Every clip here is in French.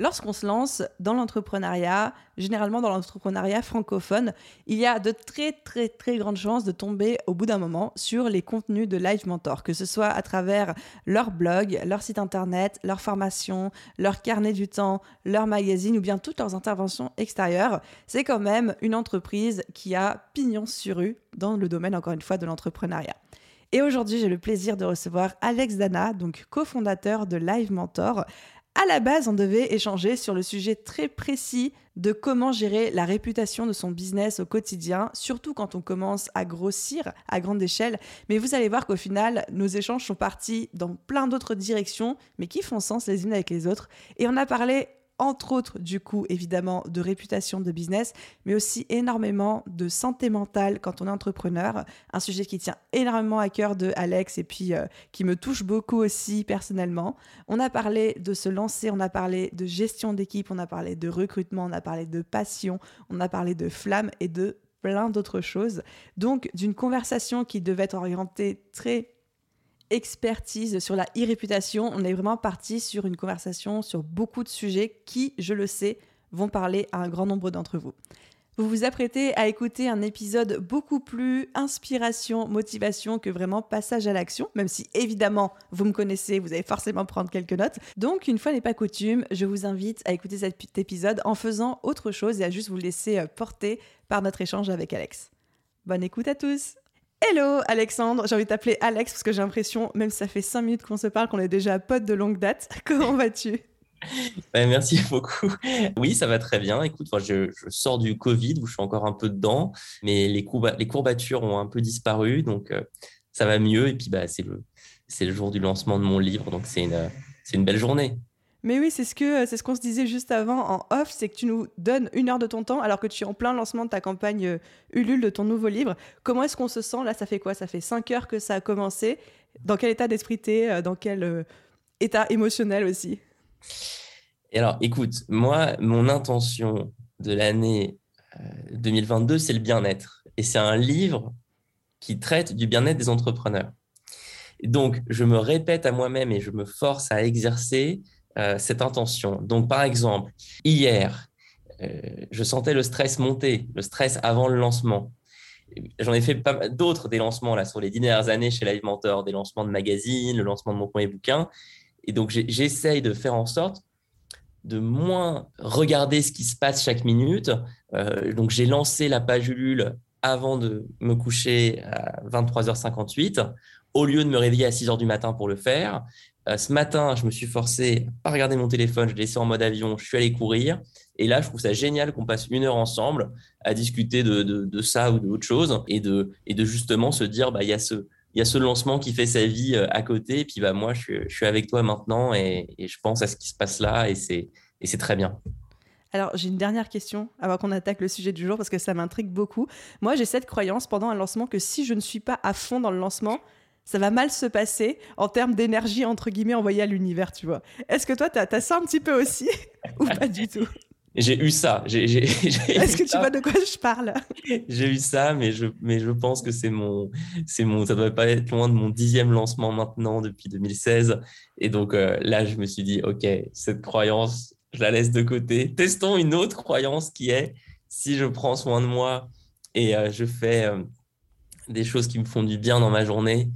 Lorsqu'on se lance dans l'entrepreneuriat, généralement dans l'entrepreneuriat francophone, il y a de très très très grandes chances de tomber au bout d'un moment sur les contenus de Live Mentor, que ce soit à travers leur blog, leur site internet, leur formation, leur carnet du temps, leur magazine ou bien toutes leurs interventions extérieures. C'est quand même une entreprise qui a pignon sur rue dans le domaine encore une fois de l'entrepreneuriat. Et aujourd'hui, j'ai le plaisir de recevoir Alex Dana, donc cofondateur de Live Mentor. À la base, on devait échanger sur le sujet très précis de comment gérer la réputation de son business au quotidien, surtout quand on commence à grossir à grande échelle. Mais vous allez voir qu'au final, nos échanges sont partis dans plein d'autres directions, mais qui font sens les unes avec les autres. Et on a parlé entre autres, du coup, évidemment, de réputation de business, mais aussi énormément de santé mentale quand on est entrepreneur. Un sujet qui tient énormément à cœur de Alex et puis euh, qui me touche beaucoup aussi personnellement. On a parlé de se lancer, on a parlé de gestion d'équipe, on a parlé de recrutement, on a parlé de passion, on a parlé de flamme et de plein d'autres choses. Donc, d'une conversation qui devait être orientée très expertise sur la e-réputation. On est vraiment parti sur une conversation sur beaucoup de sujets qui, je le sais, vont parler à un grand nombre d'entre vous. Vous vous apprêtez à écouter un épisode beaucoup plus inspiration, motivation que vraiment passage à l'action, même si évidemment vous me connaissez, vous allez forcément prendre quelques notes. Donc une fois n'est pas coutume, je vous invite à écouter cet épisode en faisant autre chose et à juste vous laisser euh, porter par notre échange avec Alex. Bonne écoute à tous Hello Alexandre, j'ai envie de t'appeler Alex parce que j'ai l'impression, même si ça fait 5 minutes qu'on se parle, qu'on est déjà potes de longue date. Comment vas-tu? Merci beaucoup. Oui, ça va très bien. Écoute, je, sors du Covid où je suis encore un peu dedans, mais les, courbatures ont un peu disparu, donc euh, ça va mieux. Et puis, bah, c'est le, jour du lancement de mon livre, donc c'est une belle journée. Mais oui, c'est ce que c'est ce qu'on se disait juste avant en off, c'est que tu nous donnes une heure de ton temps alors que tu es en plein lancement de ta campagne euh, Ulule de ton nouveau livre. Comment est-ce qu'on se sent là? Ça fait quoi? Ça fait cinq heures que ça a commencé. Dans quel état d'esprit t'es euh, Dans quel euh, état émotionnel aussi? Alors, écoute, moi, mon intention de l'année 2022, c'est le bien-être. Et c'est un livre qui traite du bien-être des entrepreneurs. donc, je me répète à moi-même et je me force à exercer euh, cette intention. Donc, par exemple, hier, euh, je sentais le stress monter, le stress avant le lancement. J'en ai fait pas d'autres des lancements là sur les dernières années chez Live Mentor, des lancements de magazines, le lancement de mon premier bouquin. Et donc, j'essaye de faire en sorte de moins regarder ce qui se passe chaque minute. Euh, donc, j'ai lancé la page Ulule avant de me coucher à 23h58, au lieu de me réveiller à 6h du matin pour le faire. Euh, ce matin, je me suis forcé à pas regarder mon téléphone, je l'ai laissé en mode avion, je suis allé courir. Et là, je trouve ça génial qu'on passe une heure ensemble à discuter de, ça ou d'autre chose et de, justement se dire, bah, il y a ce, il y a ce lancement qui fait sa vie euh, à côté. Et puis, bah, moi, je suis, avec toi maintenant et, et, je pense à ce qui se passe là et c'est très bien. Alors, j'ai une dernière question avant qu'on attaque le sujet du jour parce que ça m'intrigue beaucoup. Moi, j'ai cette croyance pendant un lancement que si je ne suis pas à fond dans le lancement, ça va mal se passer en termes d'énergie, entre guillemets, envoyée à l'univers, tu vois. Est-ce que toi, tu as, ça un petit peu aussi ou pas du tout? J'ai eu ça. Est-ce que tu vois de quoi je parle? J'ai eu ça, mais je, mais je pense que c'est mon, c'est mon, ça doit pas être loin de mon dixième lancement maintenant depuis 2016. Et donc euh, là, je me suis dit, ok, cette croyance, je la laisse de côté. Testons une autre croyance qui est, si je prends soin de moi et euh, je fais euh, des choses qui me font du bien dans ma journée,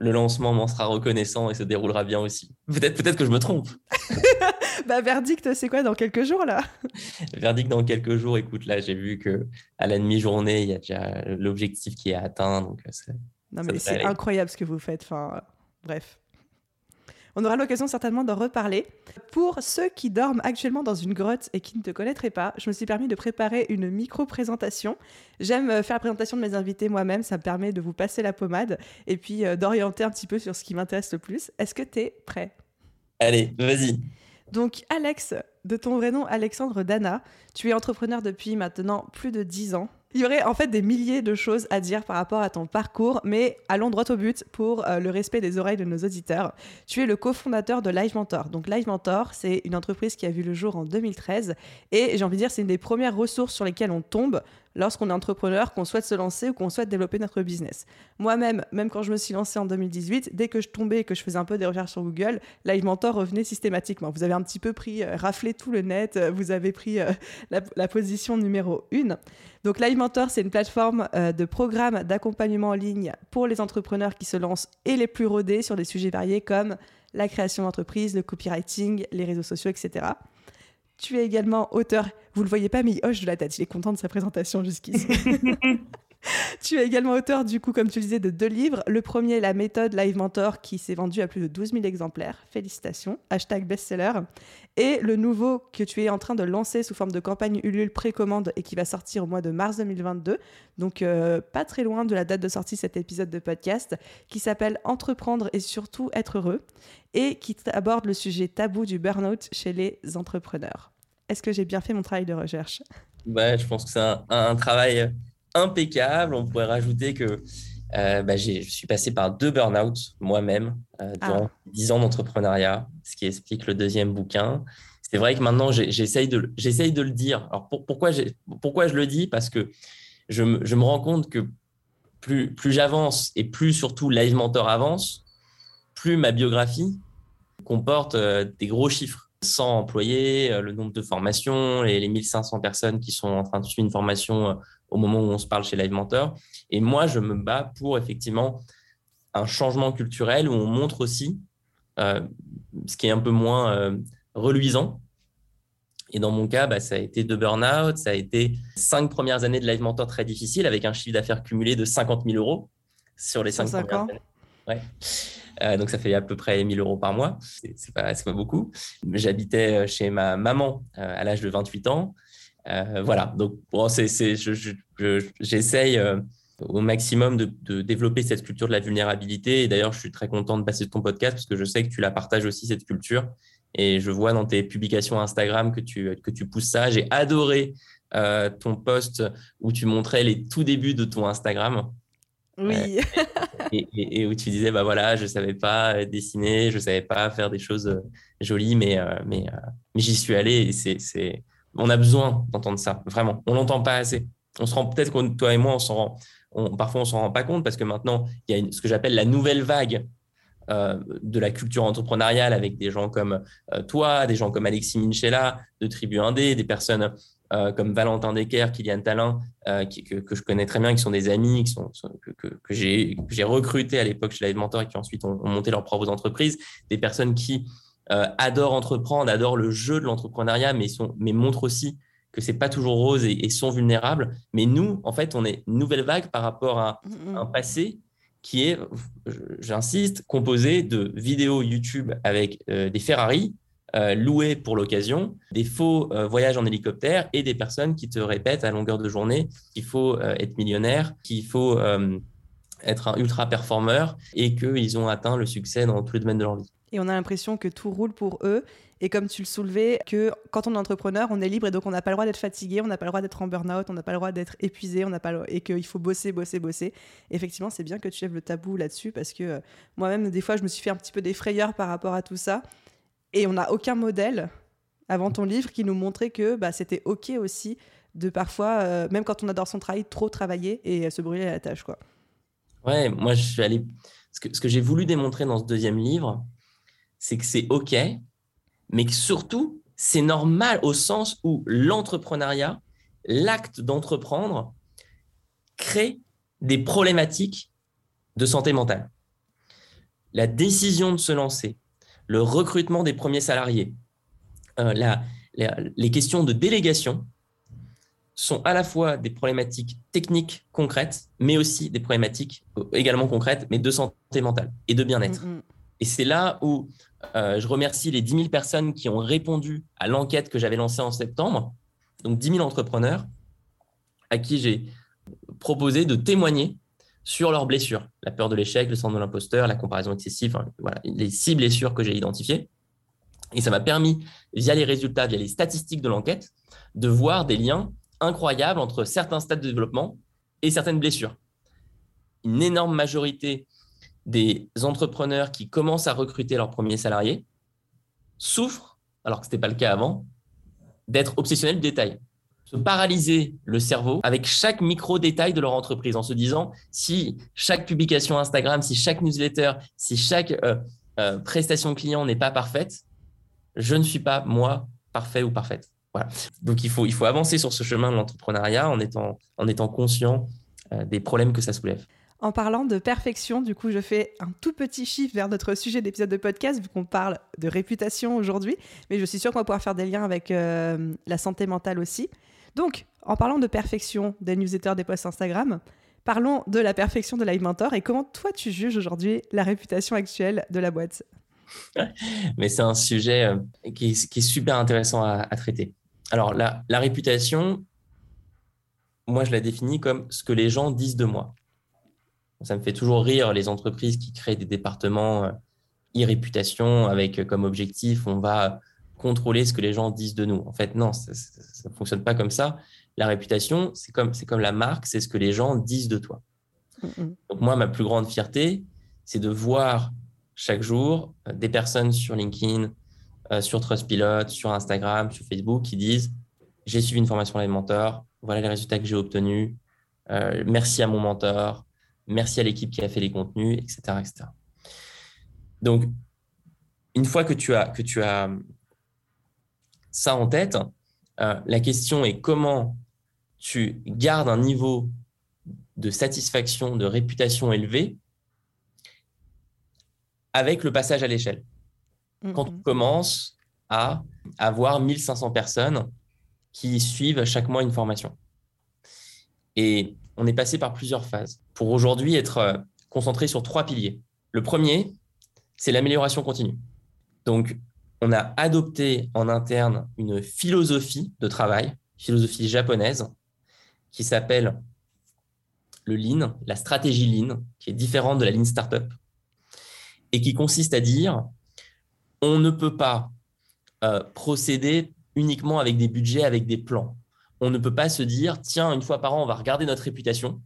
le lancement m'en sera reconnaissant et se déroulera bien aussi. Peut-être peut que je me trompe. bah, verdict, c'est quoi dans quelques jours là? Verdict dans quelques jours. Écoute, là, j'ai vu que à la demi-journée, il y a déjà l'objectif qui est atteint. Donc, euh, non, mais c'est incroyable ce que vous faites. Enfin, bref. On aura l'occasion certainement d'en reparler. Pour ceux qui dorment actuellement dans une grotte et qui ne te connaîtraient pas, je me suis permis de préparer une micro-présentation. J'aime euh, faire la présentation de mes invités moi-même, ça me permet de vous passer la pommade et puis euh, d'orienter un petit peu sur ce qui m'intéresse le plus. Est-ce que tu es prêt? Allez, vas-y. Donc Alex, de ton vrai nom Alexandre Dana, tu es entrepreneur depuis maintenant plus de 10 ans. Il y aurait en fait des milliers de choses à dire par rapport à ton parcours, mais allons droit au but pour euh, le respect des oreilles de nos auditeurs. Tu es le cofondateur de Live Mentor. Donc Live Mentor, c'est une entreprise qui a vu le jour en 2013 et j'ai envie de dire c'est une des premières ressources sur lesquelles on tombe lorsqu'on est entrepreneur, qu'on souhaite se lancer ou qu'on souhaite développer notre business. Moi-même, même quand je me suis lancée en 2018, dès que je tombais et que je faisais un peu des recherches sur Google, Live Mentor revenait systématiquement. Vous avez un petit peu pris, euh, raflé tout le net, euh, vous avez pris euh, la, position numéro une. Donc Live Mentor, c'est une plateforme de programmes d'accompagnement en ligne pour les entrepreneurs qui se lancent et les plus rodés sur des sujets variés comme la création d'entreprise, le copywriting, les réseaux sociaux, etc. Tu es également auteur. Vous le voyez pas, mais il hoche de la tête. Il est content de sa présentation jusqu'ici. tu es également auteur, du coup, comme tu le disais, de deux livres. Le premier, La méthode Live Mentor, qui s'est vendu à plus de 12 000 exemplaires. Félicitations. Hashtag best-seller. Et le nouveau que tu es en train de lancer sous forme de campagne Ulule précommande et qui va sortir au mois de mars 2022. Donc, euh, pas très loin de la date de sortie de cet épisode de podcast, qui s'appelle Entreprendre et surtout être heureux et qui aborde le sujet tabou du burn-out chez les entrepreneurs. Est-ce que j'ai bien fait mon travail de recherche? Ouais, je pense que c'est un travail impeccable. On pourrait rajouter que euh, bah, je suis passé par deux burn-out moi-même euh, ah. durant dix ans d'entrepreneuriat, ce qui explique le deuxième bouquin. C'est vrai que maintenant, j'essaye de, de le dire. Alors, pourquoi, pourquoi je le dis? Parce que je, me rends compte que plus, plus j'avance et plus surtout Live Mentor avance, plus ma biographie comporte euh, des gros chiffres. 100 employés, le nombre de formations, et les 1500 personnes qui sont en train de suivre une formation au moment où on se parle chez Live Mentor. Et moi, je me bats pour effectivement un changement culturel où on montre aussi euh, ce qui est un peu moins euh, reluisant. Et dans mon cas, bah, ça a été deux burn-out, ça a été cinq premières années de Live Mentor très difficiles avec un chiffre d'affaires cumulé de 50 000 euros sur les cinq premières années. Ouais. Euh, donc ça fait à peu près 1000 euros par mois, c'est pas, pas beaucoup. J'habitais chez ma maman à l'âge de 28 ans. Euh, voilà, donc bon, j'essaye euh, au maximum de, développer cette culture de la vulnérabilité. Et d'ailleurs, je suis très content de passer de ton podcast parce que je sais que tu la partages aussi, cette culture. Et je vois dans tes publications Instagram que tu, que tu pousses ça. J'ai adoré euh, ton post où tu montrais les tout débuts de ton Instagram. Oui. Et, où tu disais, bah voilà, je savais pas dessiner, je savais pas faire des choses jolies, mais, mais, mais j'y suis allé on a besoin d'entendre ça, vraiment. On l'entend pas assez. On se rend peut-être que toi et moi, on s'en rend, on, parfois on s'en rend pas compte parce que maintenant, il y a ce que j'appelle la nouvelle vague euh, de la culture entrepreneuriale avec des gens comme euh, toi, des gens comme Alexis Minchella de Tribu Indé, des personnes euh, comme Valentin Decker, Kylian Talin, que, je connais très bien, qui sont des amis, qui sont, que, que j'ai recrutés à l'époque chez Live Mentor et qui ensuite ont, ont, monté leurs propres entreprises, des personnes qui euh, adorent entreprendre, adorent le jeu de l'entrepreneuriat, mais, sont, mais montrent aussi que c'est pas toujours rose et, sont vulnérables. Mais nous, en fait, on est une nouvelle vague par rapport à mm. un passé qui est, j'insiste, composé de vidéos YouTube avec euh, des Ferrari euh, pour l'occasion, des faux voyages en hélicoptère et des personnes qui te répètent à longueur de journée qu'il faut être millionnaire, qu'il faut être un ultra performeur et qu'ils ont atteint le succès dans tous les domaines de leur vie et on a l'impression que tout roule pour eux. Et comme tu le soulevais, que quand on est entrepreneur, on est libre et donc on n'a pas le droit d'être fatigué, on n'a pas le droit d'être en burn-out, on n'a pas le droit d'être épuisé, on n'a pas et qu'il faut bosser, bosser, bosser. effectivement, c'est bien que tu lèves le tabou là-dessus parce que euh, moi-même, des fois, je me suis fait un petit peu des frayeurs par rapport à tout ça. Et on n'a aucun modèle avant ton livre qui nous montrait que bah, c'était OK aussi de parfois, euh, même quand on adore son travail, trop travailler et se brûler à la tâche. Quoi. Ouais, moi, je suis allé. Ce que, ce que j'ai voulu démontrer dans ce deuxième livre, c'est que c'est OK, mais que surtout, c'est normal au sens où l'entrepreneuriat, l'acte d'entreprendre, crée des problématiques de santé mentale. La décision de se lancer, le recrutement des premiers salariés, euh, les questions de délégation sont à la fois des problématiques techniques concrètes, mais aussi des problématiques euh, également concrètes, mais de santé mentale et de bien-être. Mm, mm. Et c'est là où euh, je remercie les 10 000 personnes qui ont répondu à l'enquête que j'avais lancée en septembre, donc 10 000 entrepreneurs à qui j'ai proposé de témoigner sur leurs blessures, la peur de l'échec, le syndrome de l'imposteur, la comparaison excessive, voilà, les six blessures que j'ai identifiées. Et ça m'a permis, via les résultats, via les statistiques de l'enquête, de voir des liens incroyables entre certains stades de développement et certaines blessures. Une énorme majorité des entrepreneurs qui commencent à recruter leurs premiers salariés souffrent, alors que ce n'était pas le cas avant, d'être obsessionnels du détail. Se paralyser le cerveau avec chaque micro-détail de leur entreprise en se disant si chaque publication Instagram, si chaque newsletter, si chaque euh, euh, prestation client n'est pas parfaite, je ne suis pas, moi, parfait ou parfaite. Voilà. Donc, il faut, il faut avancer sur ce chemin de l'entrepreneuriat en étant, en étant conscient euh, des problèmes que ça soulève. En parlant de perfection, du coup, je fais un tout petit chiffre vers notre sujet d'épisode de podcast, vu qu'on parle de réputation aujourd'hui, mais je suis sûre qu'on va pouvoir faire des liens avec la santé mentale aussi. Donc, en parlant de perfection des newsletters, des posts Instagram, parlons de la perfection de Live Mentor et comment toi tu juges aujourd'hui la réputation actuelle de la boîte? mais c'est un sujet euh, qui est, super intéressant à, traiter. Alors, la, la réputation, moi, je la définis comme ce que les gens disent de moi. Ça me fait toujours rire les entreprises qui créent des départements euh, e-réputation avec euh, comme objectif on va contrôler ce que les gens disent de nous. En fait, non, ça ne fonctionne pas comme ça. La réputation, c'est comme, comme la marque, c'est ce que les gens disent de toi. Donc moi, ma plus grande fierté, c'est de voir chaque jour euh, des personnes sur LinkedIn, sur Trustpilot, sur Instagram, sur Facebook qui disent j'ai suivi une formation les mentors, voilà les résultats que j'ai obtenus, merci à mon mentor, merci à l'équipe qui a fait les contenus, etc. etc. Donc, une fois que tu as, que tu as ça en tête, euh, la question est comment tu gardes un niveau de satisfaction, de réputation élevé avec le passage à l'échelle. Quand on commence à avoir 1500 personnes qui suivent chaque mois une formation. Et on est passé par plusieurs phases pour aujourd'hui être euh, concentré sur trois piliers. Le premier, c'est l'amélioration continue. Donc, on a adopté en interne une philosophie de travail, philosophie japonaise, qui s'appelle le Lean, la stratégie Lean, qui est différente de la Lean Startup, et qui consiste à dire on ne peut pas euh, procéder uniquement avec des budgets, avec des plans. On ne peut pas se dire, tiens, une fois par an, on va regarder notre réputation,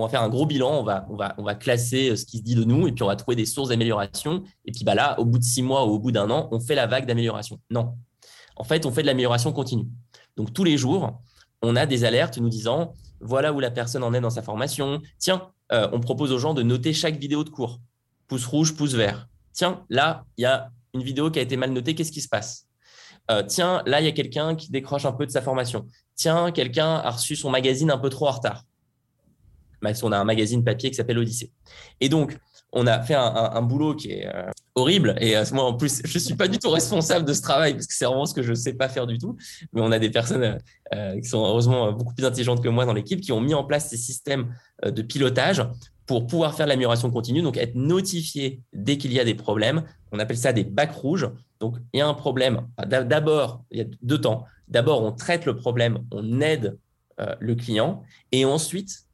on va faire un gros bilan, on va, classer euh, ce qui se dit de nous, et puis on va trouver des sources d'amélioration. Et puis bah là, au bout de six mois ou au bout d'un an, on fait la vague d'amélioration. Non. En fait, on fait de l'amélioration continue. Donc tous les jours, on a des alertes nous disant, voilà où la personne en est dans sa formation. Tiens, euh, on propose aux gens de noter chaque vidéo de cours. Pouce rouge, pouce vert. Tiens, là, il y a une vidéo qui a été mal notée, qu'est-ce qui se passe? Euh, Tiens, là, il y a quelqu'un qui décroche un peu de sa formation tiens, quelqu'un a reçu son magazine un peu trop en retard. On a un magazine papier qui s'appelle Odyssée. Et donc, on a fait un, boulot qui est euh, horrible. Et ce moment, en plus, je ne suis pas du tout responsable de ce travail parce que c'est vraiment ce que je ne sais pas faire du tout. Mais on a des personnes euh, qui sont heureusement beaucoup plus intelligentes que moi dans l'équipe qui ont mis en place ces systèmes euh, de pilotage pour pouvoir faire l'amélioration continue, donc être notifié dès qu'il y a des problèmes. On appelle ça des bacs rouges. Donc, il y a un problème. D'abord, il y a deux temps. D'abord, on traite le problème, on aide euh, le client, et ensuite,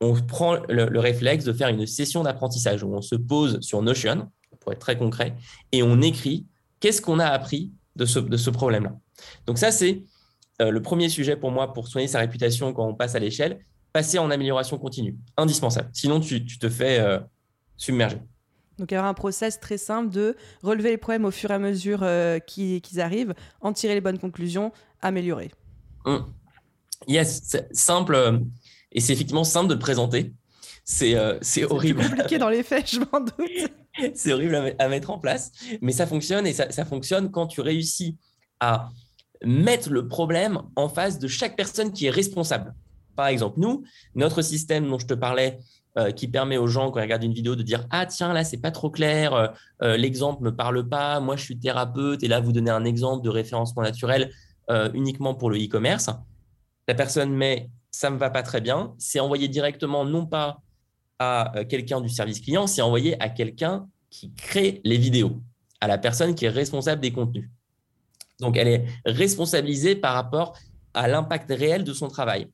on prend le, réflexe de faire une session d'apprentissage où on se pose sur Notion, pour être très concret, et on écrit qu'est-ce qu'on a appris de ce, problème-là. Donc ça, c'est euh, le premier sujet pour moi pour soigner sa réputation quand on passe à l'échelle, passer en amélioration continue, indispensable. Sinon, tu, te fais euh, submerger. Donc il y aura un process très simple de relever les problèmes au fur et à mesure euh, qu'ils arrivent, en tirer les bonnes conclusions, améliorer. Mmh. Yes, simple et c'est effectivement simple de le présenter. C'est euh, horrible. C'est compliqué dans les faits, je m'en doute. c'est horrible à, mettre en place, mais ça fonctionne et ça, ça fonctionne quand tu réussis à mettre le problème en face de chaque personne qui est responsable. Par exemple, nous, notre système dont je te parlais, euh, qui permet aux gens, quand ils regardent une vidéo, de dire Ah, tiens, là, c'est pas trop clair, euh, euh, l'exemple me parle pas, moi, je suis thérapeute, et là, vous donnez un exemple de référencement naturel uniquement pour le e-commerce. La personne met Ça me va pas très bien, c'est envoyé directement, non pas à quelqu'un du service client, c'est envoyé à quelqu'un qui crée les vidéos, à la personne qui est responsable des contenus. Donc, elle est responsabilisée par rapport à l'impact réel de son travail.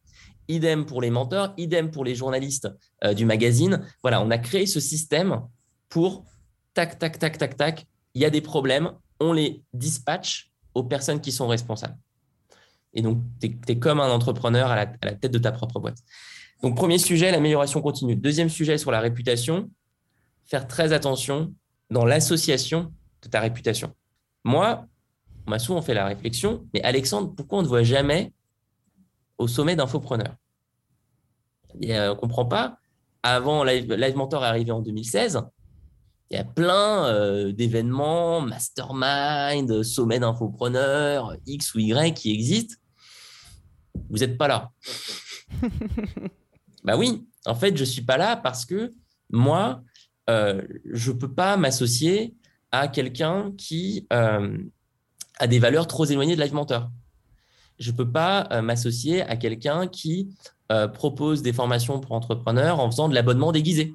Idem pour les menteurs, idem pour les journalistes euh, du magazine. Voilà, on a créé ce système pour tac, tac, tac, tac, tac. Il y a des problèmes, on les dispatche aux personnes qui sont responsables. Et donc, tu es, comme un entrepreneur à la, tête de ta propre boîte. Donc, premier sujet, l'amélioration continue. Deuxième sujet sur la réputation, faire très attention dans l'association de ta réputation. Moi, on m'a souvent fait la réflexion, mais Alexandre, pourquoi on ne voit jamais au sommet d'infopreneurs? Euh, On ne comprend pas. Avant, Live, Live Mentor est arrivé en 2016. Il y a plein euh, d'événements, mastermind, sommet d'infopreneurs, X ou Y qui existent. Vous n'êtes pas là. bah oui, en fait, je ne suis pas là parce que moi, euh, je ne peux pas m'associer à quelqu'un qui euh, a des valeurs trop éloignées de Live Mentor. Je ne peux pas euh, m'associer à quelqu'un qui propose des formations pour entrepreneurs en faisant de l'abonnement déguisé.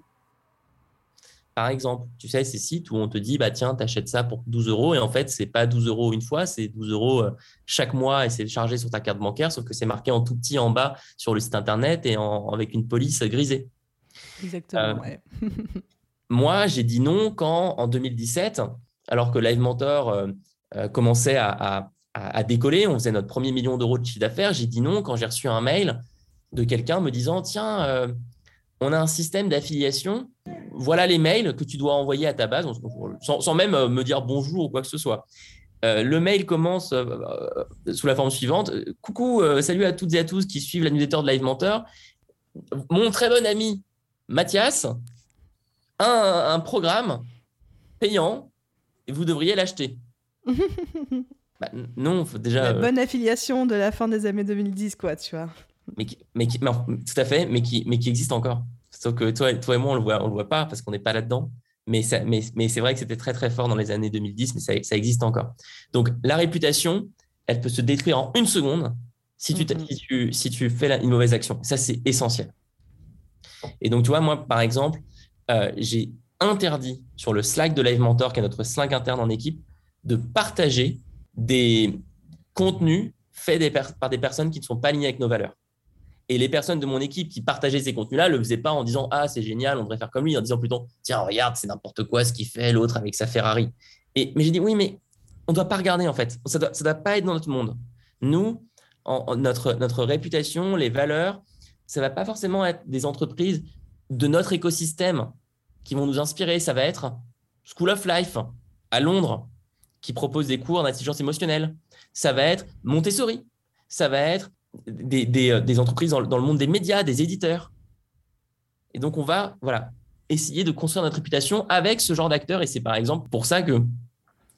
Par exemple, tu sais, ces sites où on te dit, bah tiens, t'achètes ça pour 12 euros et en fait, c'est pas 12 euros une fois, c'est 12 euros chaque mois et c'est chargé sur ta carte bancaire, sauf que c'est marqué en tout petit en bas sur le site internet et avec une police grisée. Exactement, ouais. moi, j'ai dit non quand, en 2017, alors que Live Mentor euh, euh, commençait à, décoller, on faisait notre premier million d'euros de chiffre d'affaires, j'ai dit non quand j'ai reçu un mail de quelqu'un me disant Tiens, euh, on a un système d'affiliation, voilà les mails que tu dois envoyer à ta base, sans, même me dire bonjour ou quoi que ce soit. le mail commence sous la forme suivante Coucou, salut à toutes et à tous qui suivent la newsletter de Live Mentor. Mon très bon ami Mathias un, programme payant et vous devriez l'acheter. bah, non, faut déjà. La euh, bonne affiliation de la fin des années 2010, quoi, tu vois. Mais, mais, tout à fait, mais qui, mais qui existe encore. Sauf que toi, toi et moi, on le voit, on le voit pas parce qu'on n'est pas là-dedans. Mais, mais, mais c'est vrai que c'était très très fort dans les années 2010, mais ça, ça, existe encore. Donc la réputation, elle peut se détruire en une seconde si tu, mm-hmm. si tu, si tu fais une mauvaise action. Ça, c'est essentiel. Et donc, tu vois, moi, par exemple, euh, j'ai interdit sur le Slack de Live Mentor, qui est notre Slack interne en équipe, de partager des contenus faits par des personnes qui ne sont pas alignées avec nos valeurs. Et les personnes de mon équipe qui partageaient ces contenus-là ne le faisaient pas en disant Ah, c'est génial, on devrait faire comme lui, en disant plutôt Tiens, regarde, c'est n'importe quoi ce qu'il fait, l'autre avec sa Ferrari. Et, mais j'ai dit Oui, mais on ne doit pas regarder en fait. Ça ne doit, doit, pas être dans notre monde. Nous, notre, notre réputation, les valeurs, ça ne va pas forcément être des entreprises de notre écosystème qui vont nous inspirer. Ça va être School of Life à Londres, qui propose des cours d'intelligence émotionnelle. Ça va être Montessori. Ça va être des, des, euh, entreprises dans, le monde des médias, des éditeurs. Et donc, on va voilà, essayer de construire notre réputation avec ce genre d'acteurs. Et c'est par exemple pour ça que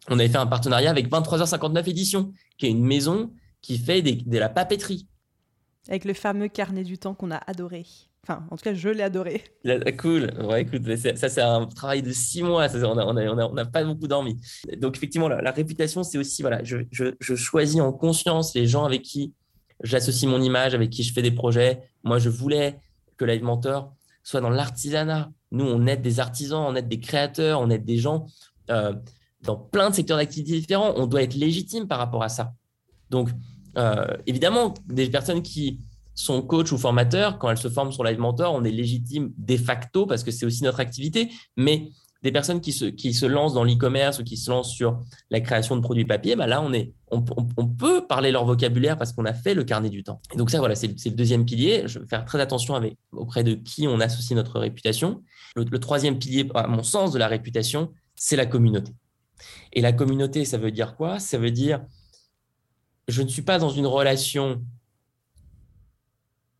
on avait fait un partenariat avec 23h59 Éditions, qui est une maison qui fait de la papeterie. Avec le fameux carnet du temps qu'on a adoré. Enfin, en tout cas, je l'ai adoré. Cool. Ouais, écoute, ça, c'est un travail de six mois. on n'a on a, pas beaucoup dormi. Donc, effectivement, la, réputation, c'est aussi, voilà, je, je, choisis en conscience les gens avec qui j'associe mon image, avec qui je fais des projets. Moi, je voulais que Live Mentor soit dans l'artisanat. Nous, on aide des artisans, on aide des créateurs, on aide des gens euh, dans plein de secteurs d'activité différents. On doit être légitime par rapport à ça. Donc, euh, évidemment, des personnes qui son coach ou formateur, quand elle se forme sur Live Mentor, on est légitime de facto parce que c'est aussi notre activité. Mais des personnes qui se, qui se lancent dans l'e-commerce ou qui se lancent sur la création de produits papier, bah là, on, est, on, peut parler leur vocabulaire parce qu'on a fait le carnet du temps. Et donc ça, voilà, c'est le deuxième pilier. Je vais faire très attention avec, auprès de qui on associe notre réputation. Le, le troisième pilier, à mon sens, de la réputation, c'est la communauté. Et la communauté, ça veut dire quoi? Ça veut dire, je ne suis pas dans une relation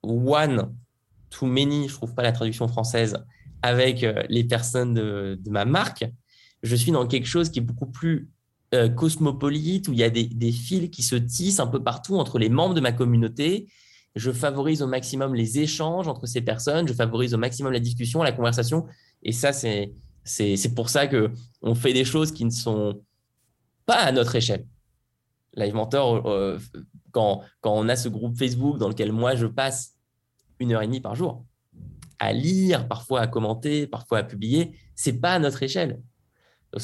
one to many, je trouve pas la traduction française, avec euh, les personnes de, ma marque, je suis dans quelque chose qui est beaucoup plus euh, cosmopolite, où il y a des, fils qui se tissent un peu partout entre les membres de ma communauté. Je favorise au maximum les échanges entre ces personnes, je favorise au maximum la discussion, la conversation. Et ça, c'est, c'est, pour ça qu'on fait des choses qui ne sont pas à notre échelle. Live Mentor, euh, quand, quand on a ce groupe Facebook dans lequel moi je passe une heure et demie par jour à lire, parfois à commenter, parfois à publier, c'est pas à notre échelle.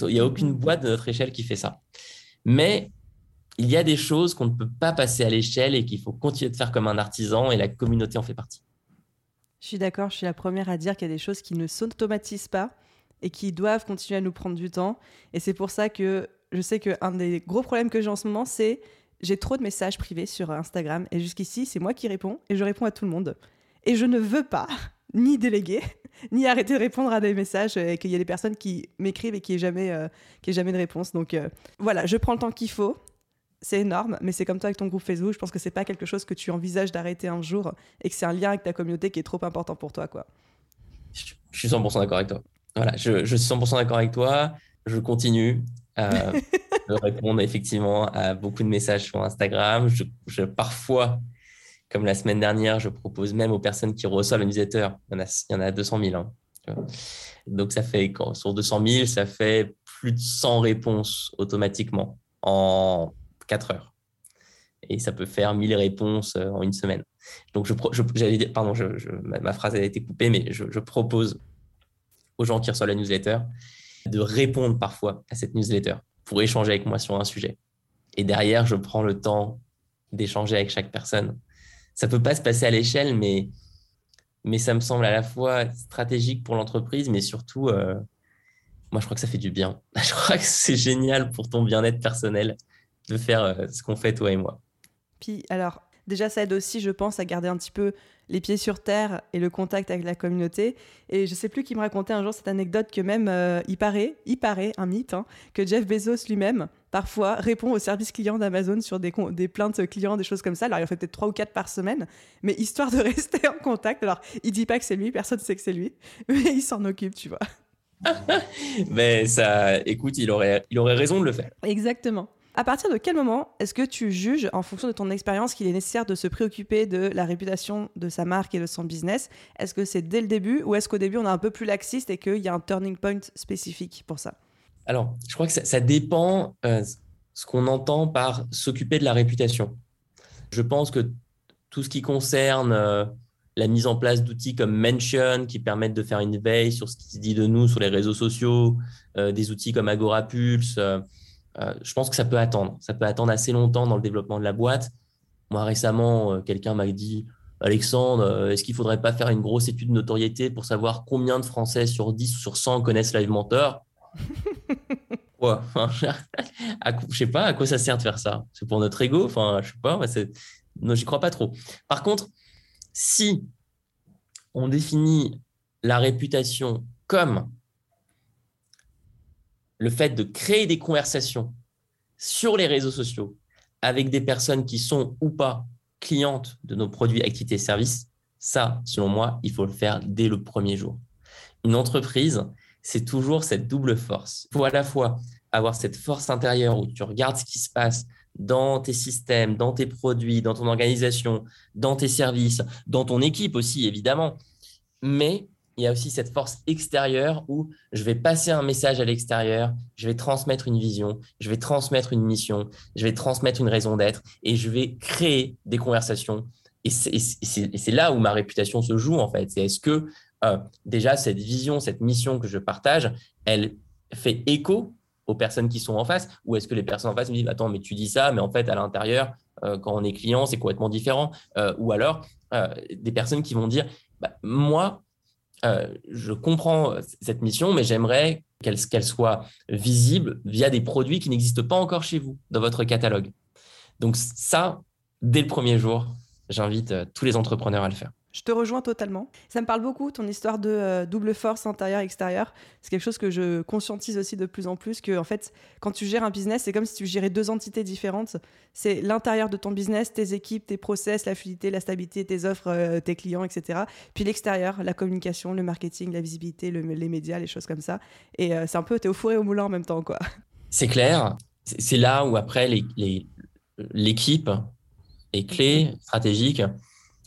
Il n'y a aucune boîte de notre échelle qui fait ça. Mais il y a des choses qu'on ne peut pas passer à l'échelle et qu'il faut continuer de faire comme un artisan et la communauté en fait partie. Je suis d'accord, je suis la première à dire qu'il y a des choses qui ne s'automatisent pas et qui doivent continuer à nous prendre du temps. Et c'est pour ça que je sais qu'un des gros problèmes que j'ai en ce moment, c'est j'ai trop de messages privés sur Instagram et jusqu'ici, c'est moi qui réponds et je réponds à tout le monde. Et je ne veux pas ni déléguer, ni arrêter de répondre à des messages et qu'il y a des personnes qui m'écrivent et qui n'aient jamais, euh, jamais de réponse. Donc euh, voilà, je prends le temps qu'il faut. C'est énorme, mais c'est comme toi avec ton groupe Facebook. Je pense que c'est pas quelque chose que tu envisages d'arrêter un jour et que c'est un lien avec ta communauté qui est trop important pour toi, quoi. Je suis 100% d'accord avec toi. Voilà, je, je suis 100% d'accord avec toi. Je continue à répondre effectivement à beaucoup de messages sur Instagram. Je, parfois, comme la semaine dernière, je propose même aux personnes qui reçoivent le newsletter, il y en a, il y en a 200 000. Hein, Donc, ça fait, sur 200 000, ça fait plus de 100 réponses automatiquement en 4 heures. Et ça peut faire 1000 réponses euh, en une semaine. Donc, je, dire, pardon, ma, phrase a été coupée, mais je, propose aux gens qui reçoivent la newsletter de répondre parfois à cette newsletter pour échanger avec moi sur un sujet. Et derrière, je prends le temps d'échanger avec chaque personne. Ça peut pas se passer à l'échelle, mais, mais ça me semble à la fois stratégique pour l'entreprise, mais surtout, euh, moi, je crois que ça fait du bien. Je crois que c'est génial pour ton bien-être personnel de faire euh, ce qu'on fait, toi et moi. Puis, alors, déjà, ça aide aussi, je pense, à garder un petit peu les pieds sur terre et le contact avec la communauté. Et je sais plus qui me racontait un jour cette anecdote que même euh, il paraît, il paraît, un mythe, hein, que Jeff Bezos lui-même parfois répond au service client d'Amazon sur des, des plaintes clients, des choses comme ça. Alors il en fait peut-être trois ou quatre par semaine, mais histoire de rester en contact. Alors il dit pas que c'est lui, personne ne sait que c'est lui, mais il s'en occupe, tu vois. mais ça, écoute, il aurait, il aurait raison de le faire. Exactement. À partir de quel moment est-ce que tu juges, en fonction de ton expérience, qu'il est nécessaire de se préoccuper de la réputation de sa marque et de son business? Est-ce que c'est dès le début ou est-ce qu'au début on est un peu plus laxiste et qu'il y a un turning point spécifique pour ça? Alors, je crois que ça, dépend euh, ce qu'on entend par s'occuper de la réputation. Je pense que tout ce qui concerne euh, la mise en place d'outils comme Mention qui permettent de faire une veille sur ce qui se dit de nous sur les réseaux sociaux, euh, des outils comme Agora Pulse euh, je pense que ça peut attendre. Ça peut attendre assez longtemps dans le développement de la boîte. Moi, récemment, euh, quelqu'un m'a dit Alexandre, euh, est-ce qu'il ne faudrait pas faire une grosse étude de notoriété pour savoir combien de Français sur 10 ou sur 100 connaissent Live Mentor? Ouais, je sais pas à quoi ça sert de faire ça? C'est pour notre ego? Enfin, je sais pas. Non, j'y crois pas trop. Par contre, si on définit la réputation comme le fait de créer des conversations sur les réseaux sociaux avec des personnes qui sont ou pas clientes de nos produits, activités et services, ça, selon moi, il faut le faire dès le premier jour. Une entreprise, c'est toujours cette double force. Il faut à la fois avoir cette force intérieure où tu regardes ce qui se passe dans tes systèmes, dans tes produits, dans ton organisation, dans tes services, dans ton équipe aussi, évidemment. Mais il y a aussi cette force extérieure où je vais passer un message à l'extérieur, je vais transmettre une vision, je vais transmettre une mission, je vais transmettre une raison d'être et je vais créer des conversations. Et c'est là où ma réputation se joue en fait. C'est est-ce que euh, déjà cette vision, cette mission que je partage, elle fait écho aux personnes qui sont en face ou est-ce que les personnes en face me disent attends mais tu dis ça mais en fait à l'intérieur euh, quand on est client c'est complètement différent euh, ou alors des personnes qui vont dire bah, moi euh, je comprends euh, cette mission, mais j'aimerais qu'elle soit visible via des produits qui n'existent pas encore chez vous, dans votre catalogue. Donc ça, dès le premier jour, j'invite euh, tous les entrepreneurs à le faire. Je te rejoins totalement. Ça me parle beaucoup, ton histoire de euh, double force intérieure-extérieure. C'est quelque chose que je conscientise aussi de plus en plus, que en fait, quand tu gères un business, c'est comme si tu gérais deux entités différentes. C'est l'intérieur de ton business, tes équipes, tes process, la fluidité, la stabilité, tes offres, euh, tes clients, etc. Puis l'extérieur, la communication, le marketing, la visibilité, les médias, les choses comme ça. Et euh, c'est un peu, t'es au four et au moulin en même temps, quoi. C'est clair. C'est là où après, l'équipe est clé, stratégique.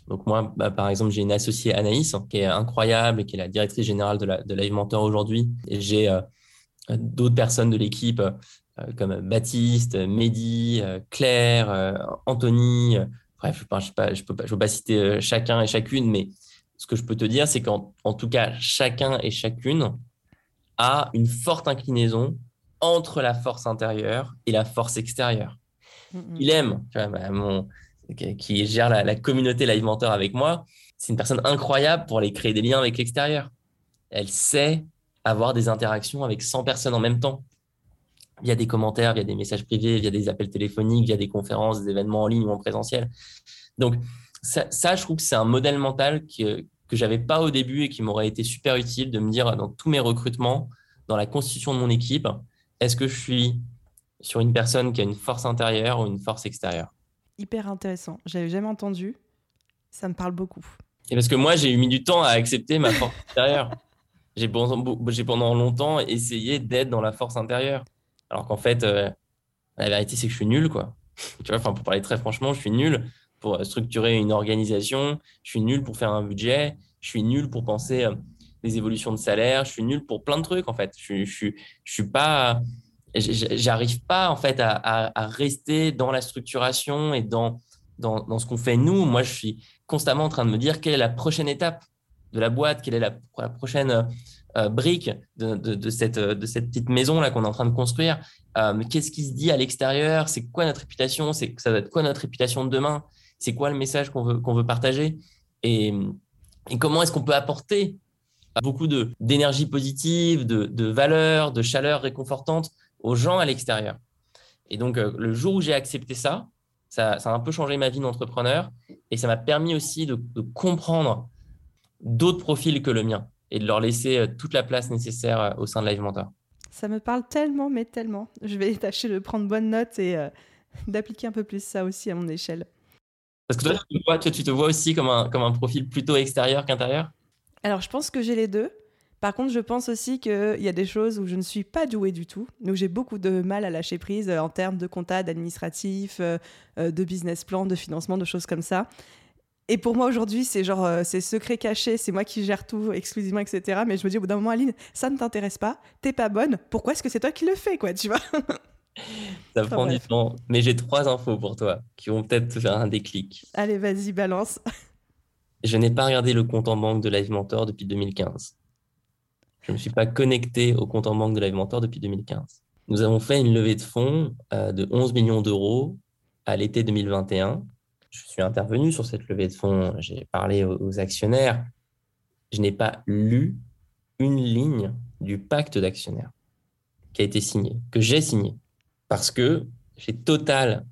Donc moi, bah, par exemple, j'ai une associée Anaïs hein, qui est incroyable et qui est la directrice générale de, la, de Live Mentor aujourd'hui. Et j'ai euh, d'autres personnes de l'équipe euh, comme Baptiste, Mehdi, euh, Claire, Anthony. bref, je ne peux, pas, je peux pas citer chacun et chacune, mais ce que je peux te dire, c'est qu'en tout cas, chacun et chacune a une forte inclinaison entre la force intérieure et la force extérieure. Mm. Il aime, tu vois, bah, mon, qui gère la, communauté Live Mentor avec moi, c'est une personne incroyable pour aller créer des liens avec l'extérieur. Elle sait avoir des interactions avec 100 personnes en même temps. via des commentaires, via des messages privés, via des appels téléphoniques, via des conférences, des événements en ligne ou en présentiel. Donc, ça, je trouve que c'est un modèle mental que, que je n'avais pas au début et qui m'aurait été super utile de me dire dans tous mes recrutements, dans la constitution de mon équipe, est-ce que je suis sur une personne qui a une force intérieure ou une force extérieure? Hyper intéressant. J'avais jamais entendu. Ça me parle beaucoup. Et parce que moi, j'ai eu mis du temps à accepter ma force intérieure. J'ai pendant, longtemps essayé d'être dans la force intérieure. Alors qu'en fait, euh, la vérité, c'est que je suis nul, quoi. tu vois, pour parler très franchement, je suis nul pour structurer une organisation, je suis nul pour faire un budget, je suis nul pour penser euh, des évolutions de salaire, je suis nul pour plein de trucs, en fait. Je, je, je suis pas, j'arrive pas, en fait, à, rester dans la structuration et dans, dans, ce qu'on fait nous. Moi, je suis constamment en train de me dire quelle est la prochaine étape de la boîte, quelle est la, prochaine euh, brique de, cette, de cette petite maison là qu'on est en train de construire. Euh, qu'est-ce qui se dit à l'extérieur? C'est quoi notre réputation? C'est ça être quoi notre réputation de demain? C'est quoi le message qu'on veut qu'on veut partager? Et, et comment est-ce qu'on peut apporter beaucoup d'énergie positive, de, de valeur, de chaleur réconfortante aux gens à l'extérieur. Et donc euh, le jour où j'ai accepté ça, ça, ça, a un peu changé ma vie d'entrepreneur et ça m'a permis aussi de, comprendre d'autres profils que le mien et de leur laisser euh, toute la place nécessaire euh, au sein de Live Mentor. Ça me parle tellement, mais tellement. Je vais tâcher de prendre bonne note et euh, d'appliquer un peu plus ça aussi à mon échelle. Parce que toi, tu te vois, tu te vois aussi comme un, comme un profil plutôt extérieur qu'intérieur? Alors, je pense que j'ai les deux. Par contre, je pense aussi qu'il y a des choses où je ne suis pas douée du tout, où j'ai beaucoup de mal à lâcher prise euh, en termes de compta, d'administratif, euh, euh, de business plan, de financement, de choses comme ça. Et pour moi aujourd'hui, c'est genre, c'est secret caché, c'est moi qui gère tout exclusivement, etc. Mais je me dis au bout d'un moment, Aline, ça ne t'intéresse pas, t'es pas bonne, pourquoi est-ce que c'est toi qui le fais, quoi, tu vois? Ça prend du temps, mais j'ai trois infos pour toi qui vont peut-être te faire un déclic. Allez, vas-y, balance. Je n'ai pas regardé le compte en banque de Live Mentor depuis 2015. Je ne me suis pas connecté au compte en banque de Live Mentor depuis 2015. Nous avons fait une levée de fonds euh, de 11 millions d'euros à l'été 2021. Je suis intervenu sur cette levée de fonds, j'ai parlé aux, actionnaires. Je n'ai pas lu une ligne du pacte d'actionnaires qui a été signé, que j'ai signé, parce que j'ai totale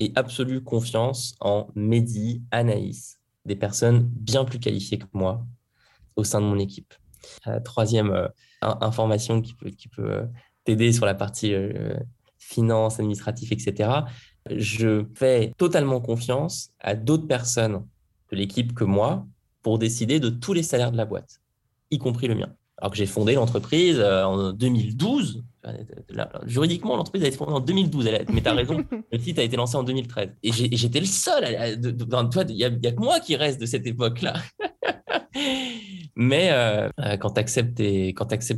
et absolue confiance en Mehdi, Anaïs, des personnes bien plus qualifiées que moi au sein de mon équipe. Euh, troisième euh, information qui peut, qui peut euh, t'aider sur la partie finance, administratif, etc. Je fais totalement confiance à d'autres personnes de l'équipe que moi pour décider de tous les salaires de la boîte, y compris le mien. Alors que j'ai fondé l'entreprise en 2012. Juridiquement, l'entreprise a été fondée en 2012. Mais tu as raison, le site a été lancé en 2013. Et j'étais le seul. Il n'y a, a, que moi qui reste de cette époque-là. Mais euh, euh, quand tu acceptes,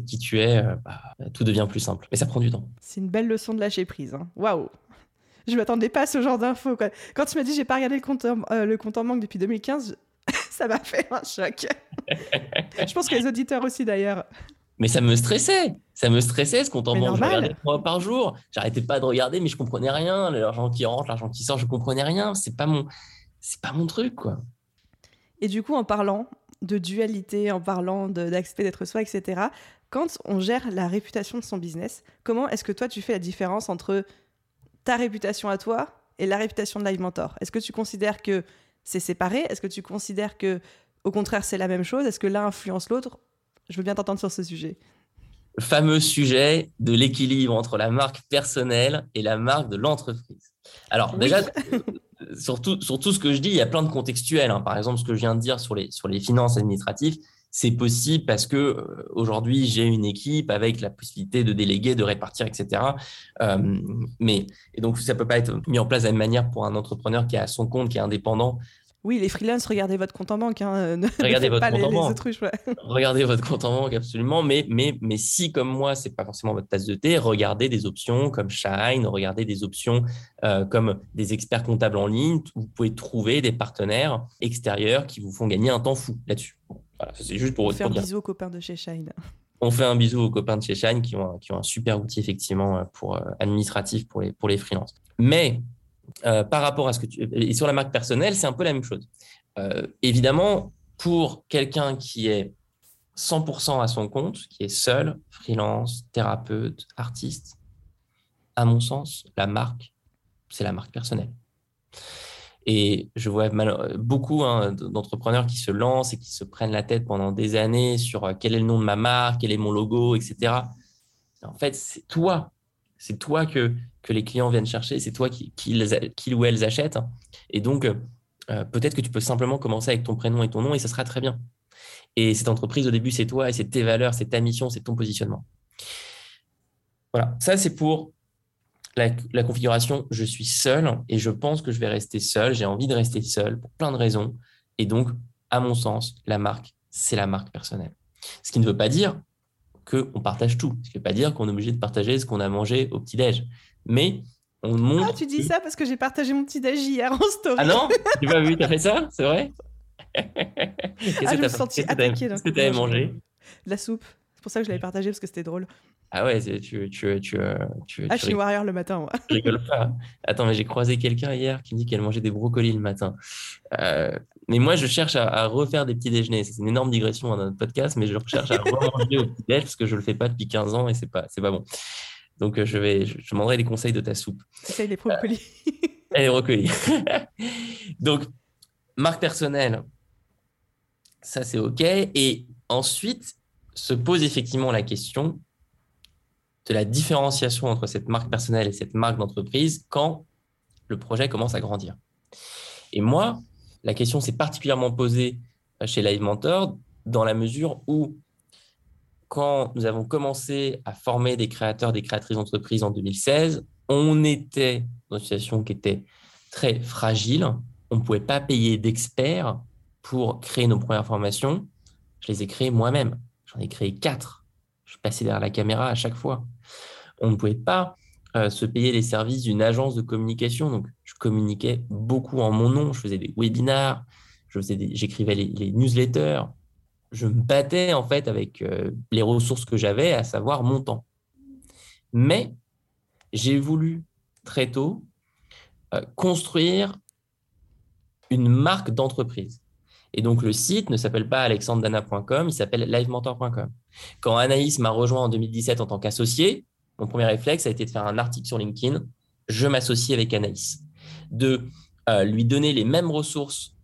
qui tu es, euh, bah, tout devient plus simple. Mais ça prend du temps. C'est une belle leçon de lâcher prise. Hein. Waouh! Je ne m'attendais pas à ce genre d'infos. Quand tu m'as dit j'ai pas regardé le compte, le compte en banque depuis 2015, ça m'a fait un choc. je pense que les auditeurs aussi d'ailleurs. Mais ça me stressait. Ça me stressait ce compte en banque. Je regardais trois par jour. J'arrêtais pas de regarder, mais je comprenais rien. L'argent qui rentre, l'argent qui sort, je comprenais rien. C'est pas mon, c'est pas mon truc, quoi. Et du coup, en parlant de dualité, en parlant d'accepter d'être soi, etc. Quand on gère la réputation de son business, comment est-ce que toi tu fais la différence entre ta réputation à toi et la réputation de Live Mentor? Est-ce que tu considères que c'est séparé? Est-ce que tu considères que au contraire c'est la même chose? Est-ce que l'un influence l'autre? Je veux bien t'entendre sur ce sujet. Le fameux sujet de l'équilibre entre la marque personnelle et la marque de l'entreprise. Alors déjà, sur tout, ce que je dis, il y a plein de contextuels. Hein. Par exemple, ce que je viens de dire sur les, sur les finances administratives, c'est possible parce que euh, aujourd'hui j'ai une équipe avec la possibilité de déléguer, de répartir, etc. Euh, mais et donc ça peut pas être mis en place de la même manière pour un entrepreneur qui est à son compte, qui est indépendant, oui, les freelances, regardez votre compte en banque. Hein. regardez votre compte en banque. Regardez votre compte en banque, absolument. Mais, mais, mais si, comme moi, c'est pas forcément votre tasse de thé, regardez des options comme Shine, regardez des options euh, comme des experts comptables en ligne. Vous pouvez trouver des partenaires extérieurs qui vous font gagner un temps fou là-dessus. voilà, c'est juste pour, On fait un bisou aux copains de chez Shine. On fait un bisou aux copains de chez Shine qui ont, qui ont un super outil, effectivement, pour, euh, administratif pour les, pour les freelances. Mais euh, par rapport à ce que tu... Et sur la marque personnelle, c'est un peu la même chose. Euh, évidemment, pour quelqu'un qui est 100% à son compte, qui est seul, freelance, thérapeute, artiste, à mon sens, la marque, c'est la marque personnelle. Et je vois beaucoup hein, d'entrepreneurs qui se lancent et qui se prennent la tête pendant des années sur euh, quel est le nom de ma marque, quel est mon logo, etc. En fait, c'est toi. C'est toi que, les clients viennent chercher, c'est toi qui, qui, ou elles achètent. Et donc, euh, peut-être que tu peux simplement commencer avec ton prénom et ton nom et ça sera très bien. Et cette entreprise, au début, c'est toi et c'est tes valeurs, c'est ta mission, c'est ton positionnement. Voilà, ça c'est pour la, configuration, je suis seul et je pense que je vais rester seul. J'ai envie de rester seul pour plein de raisons. Et donc, à mon sens, la marque, c'est la marque personnelle. Ce qui ne veut pas dire qu'on partage tout. Ce qui ne veut pas dire qu'on est obligé de partager ce qu'on a mangé au petit-déj. Mais on montre. Ah, tu dis ça parce que j'ai partagé mon petit-déj hier en story. Ah non Tu pas vu, tu as fait ça C'est vrai Qu'est-ce ah, que tu avais mangé la soupe. C'est pour ça que je l'avais partagé parce que c'était drôle. Ah ouais, tu, tu, tu, tu, Ah, je suis Warrior le matin, moi. Je rigole pas. Attends, mais j'ai croisé quelqu'un hier qui me dit qu'elle mangeait des brocolis le matin. Euh, mais moi, je cherche à, refaire des petits déjeuners. C'est une énorme digression dans notre podcast, mais je recherche à remanger au petit déj parce que je le fais pas depuis 15 ans et c'est pas, c'est pas bon. Donc, euh, je vais, je, demanderai des conseils de ta soupe. Essaye les brocolis. Euh, les brocolis. Donc, marque personnelle, ça c'est OK. Et ensuite, se pose effectivement la question de la différenciation entre cette marque personnelle et cette marque d'entreprise quand le projet commence à grandir. Et moi, la question s'est particulièrement posée chez Live Mentor dans la mesure où, quand nous avons commencé à former des créateurs, des créatrices d'entreprise en 2016, on était dans une situation qui était très fragile. On ne pouvait pas payer d'experts pour créer nos premières formations. Je les ai créées moi-même. J'en ai créé quatre. Je suis passé derrière la caméra à chaque fois. On ne pouvait pas euh, se payer les services d'une agence de communication. Donc, communiquais beaucoup en mon nom. Je faisais des webinars, j'écrivais les, newsletters. Je me battais en fait avec euh, les ressources que j'avais, à savoir mon temps. Mais j'ai voulu très tôt euh, construire une marque d'entreprise. Et donc, le site ne s'appelle pas alexandredana.com, il s'appelle livementor.com. Quand Anaïs m'a rejoint en 2017 en tant qu'associé, mon premier réflexe a été de faire un article sur LinkedIn. Je m'associe avec Anaïs. De euh, lui donner les mêmes ressources,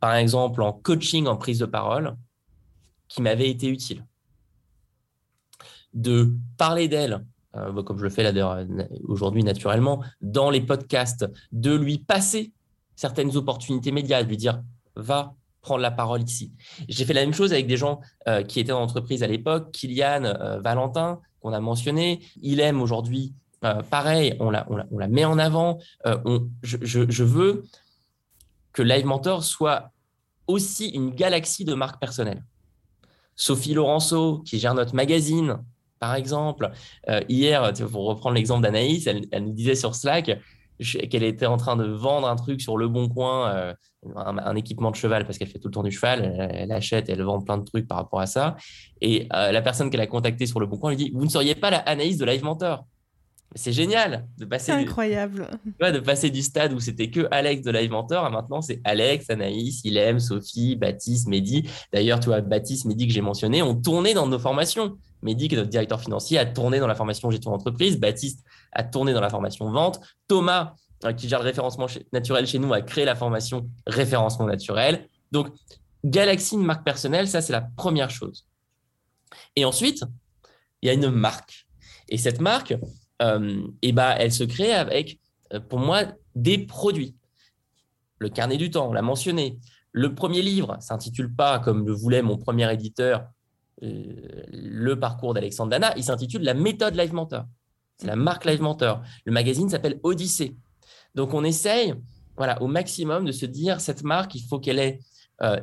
par exemple en coaching, en prise de parole, qui m'avaient été utiles. De parler d'elle, euh, comme je le fais là aujourd'hui naturellement, dans les podcasts, de lui passer certaines opportunités médias, de lui dire va prendre la parole ici. J'ai fait la même chose avec des gens euh, qui étaient dans l'entreprise à l'époque, Kylian, euh, Valentin, qu'on a mentionné. Il aime aujourd'hui, euh, pareil, on la, met en avant. je, je, veux que Live Mentor soit aussi une galaxie de marques personnelles. Sophie Laurenceau, qui gère notre magazine, par exemple. hier, pour reprendre l'exemple d'Anaïs, elle, elle, nous disait sur Slack qu'elle était en train de vendre un truc sur Le Bon Coin un, équipement de cheval parce qu'elle fait tout le temps du cheval, elle, achète, elle vend plein de trucs par rapport à ça. Et euh, la personne qu'elle a contactée sur le bon coin lui dit Vous ne seriez pas la Anaïs de Live Mentor? C'est génial de passer incroyable du, de passer du stade où c'était que Alex de Live Mentor à maintenant c'est Alex, Anaïs, Ilem, Sophie, Baptiste, Mehdi. D'ailleurs, tu vois, Baptiste, Mehdi que j'ai mentionné, ont tourné dans nos formations. Mehdi, qui est notre directeur financier, a tourné dans la formation gestion d'entreprise. Baptiste a tourné dans la formation vente. Thomas, Hein, qui gère le référencement naturel chez nous, a créé la formation référencement naturel. Donc, Galaxy, une marque personnelle, ça, c'est la première chose. Et ensuite, il y a une marque. Et cette marque, euh, eh ben, elle se crée avec, euh, pour moi, des produits. Le carnet du temps, on l'a mentionné. Le premier livre s'intitule pas, comme le voulait mon premier éditeur, euh, Le parcours d'Alexandre Dana, il s'intitule La méthode Live Mentor. C'est la marque Live Mentor. Le magazine s'appelle Odyssée. Donc, on essaye voilà, au maximum de se dire, cette marque, il faut qu'elle ait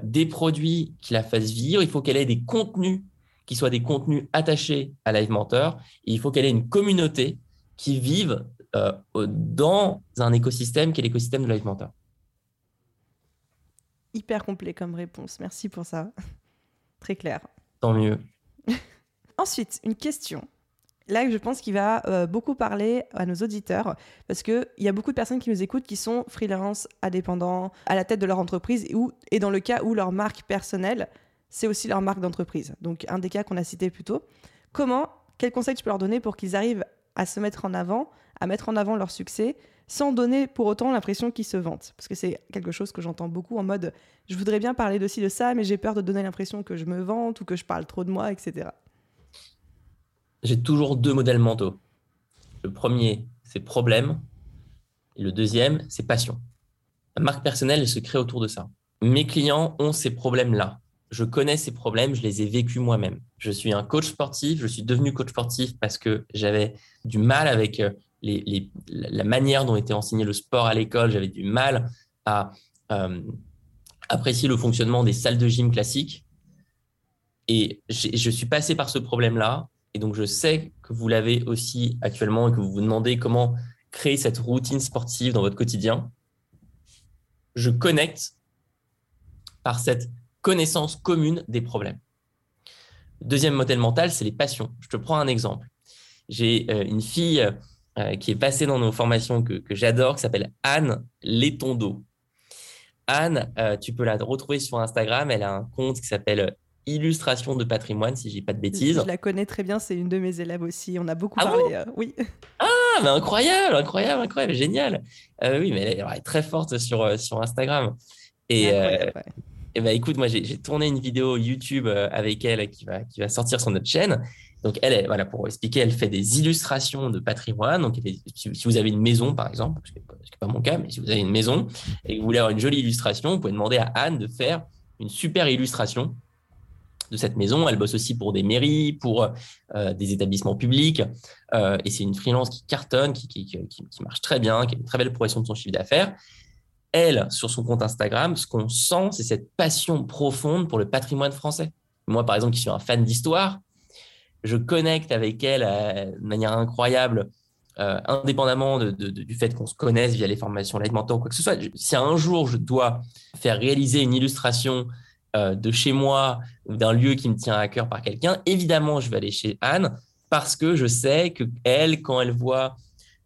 des produits qui la fassent vivre, il faut qu'elle ait des contenus qui soient des contenus attachés à Live Mentor, et il faut qu'elle ait une communauté qui vive euh, dans un écosystème qui est l'écosystème de Live Mentor. Hyper complet comme réponse. Merci pour ça. Très clair. Tant mieux. Ensuite, une question là, je pense qu'il va euh, beaucoup parler à nos auditeurs parce qu'il y a beaucoup de personnes qui nous écoutent qui sont freelance, indépendants, à la tête de leur entreprise et, et dans le cas où leur marque personnelle, c'est aussi leur marque d'entreprise. Donc, un des cas qu'on a cité plus tôt. Comment, quel conseil tu peux leur donner pour qu'ils arrivent à se mettre en avant, à mettre en avant leur succès, sans donner pour autant l'impression qu'ils se vantent. Parce que c'est quelque chose que j'entends beaucoup en mode je voudrais bien parler de ci, de ça, mais j'ai peur de donner l'impression que je me vante ou que je parle trop de moi, etc. J'ai toujours deux modèles mentaux. Le premier, c'est problème. Et le deuxième, c'est passion. La marque personnelle, elle se crée autour de ça. Mes clients ont ces problèmes-là. Je connais ces problèmes, je les ai vécus moi-même. Je suis un coach sportif, je suis devenu coach sportif parce que j'avais du mal avec euh, la manière dont était enseigné le sport à l'école, j'avais du mal à euh, apprécier le fonctionnement des salles de gym classiques. Et je suis passé par ce problème-là. Et donc, je sais que vous l'avez aussi actuellement et que vous vous demandez comment créer cette routine sportive dans votre quotidien. Je connecte par cette connaissance commune des problèmes. Deuxième modèle mental, c'est les passions. Je te prends un exemple. J'ai euh, une fille euh, qui est passée dans nos formations que, j'adore, qui s'appelle Anne Letondo. Anne, euh, tu peux la retrouver sur Instagram. Elle a un compte qui s'appelle Illustration de patrimoine, si je dis pas de bêtises. Je la connais très bien, c'est une de mes élèves aussi. On a beaucoup ah parlé. Euh, oui. Ah, mais incroyable, incroyable, incroyable, génial. oui, mais elle est, très forte sur, sur Instagram. Et, et bah, écoute, moi, j'ai tourné une vidéo YouTube avec elle qui va, sortir sur notre chaîne. Donc, elle, voilà, pour expliquer, elle fait des illustrations de patrimoine. Donc, si vous avez une maison, par exemple, ce n'est pas mon cas, mais si vous avez une maison et que vous voulez avoir une jolie illustration, vous pouvez demander à Anne de faire une super illustration de cette maison. Elle bosse aussi pour des mairies, pour euh, des établissements publics. Euh, et c'est une freelance qui cartonne, qui, marche très bien, qui a une très belle progression de son chiffre d'affaires. Elle, sur son compte Instagram, ce qu'on sent, c'est cette passion profonde pour le patrimoine français. Moi, par exemple, qui suis un fan d'histoire, je connecte avec elle euh, de manière incroyable, euh, indépendamment du fait qu'on se connaisse via les formations Light Mentor ou quoi que ce soit. Si un jour je dois faire réaliser une illustration euh, de chez moi ou d'un lieu qui me tient à cœur par quelqu'un, évidemment, je vais aller chez Anne parce que je sais que elle, quand elle voit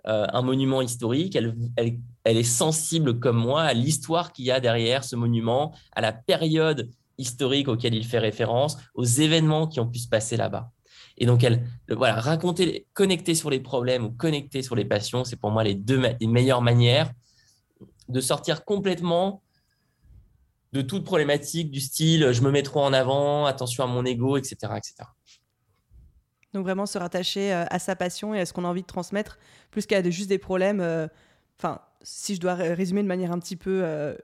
un monument historique, elle, elle est sensible comme moi à l'histoire qu'il y a derrière ce monument, à la période historique auquel il fait référence, aux événements qui ont pu se passer là-bas. Et donc, elle, voilà, raconter, connecter sur les problèmes ou connecter sur les passions, c'est pour moi les deux meilleures manières de sortir complètement de toute problématique du style je me mets trop en avant, attention à mon ego, etc. etc. Donc vraiment se rattacher euh, à sa passion et à ce qu'on a envie de transmettre, plus qu'à juste des problèmes. Euh, si je dois résumer de manière un petit peu euh,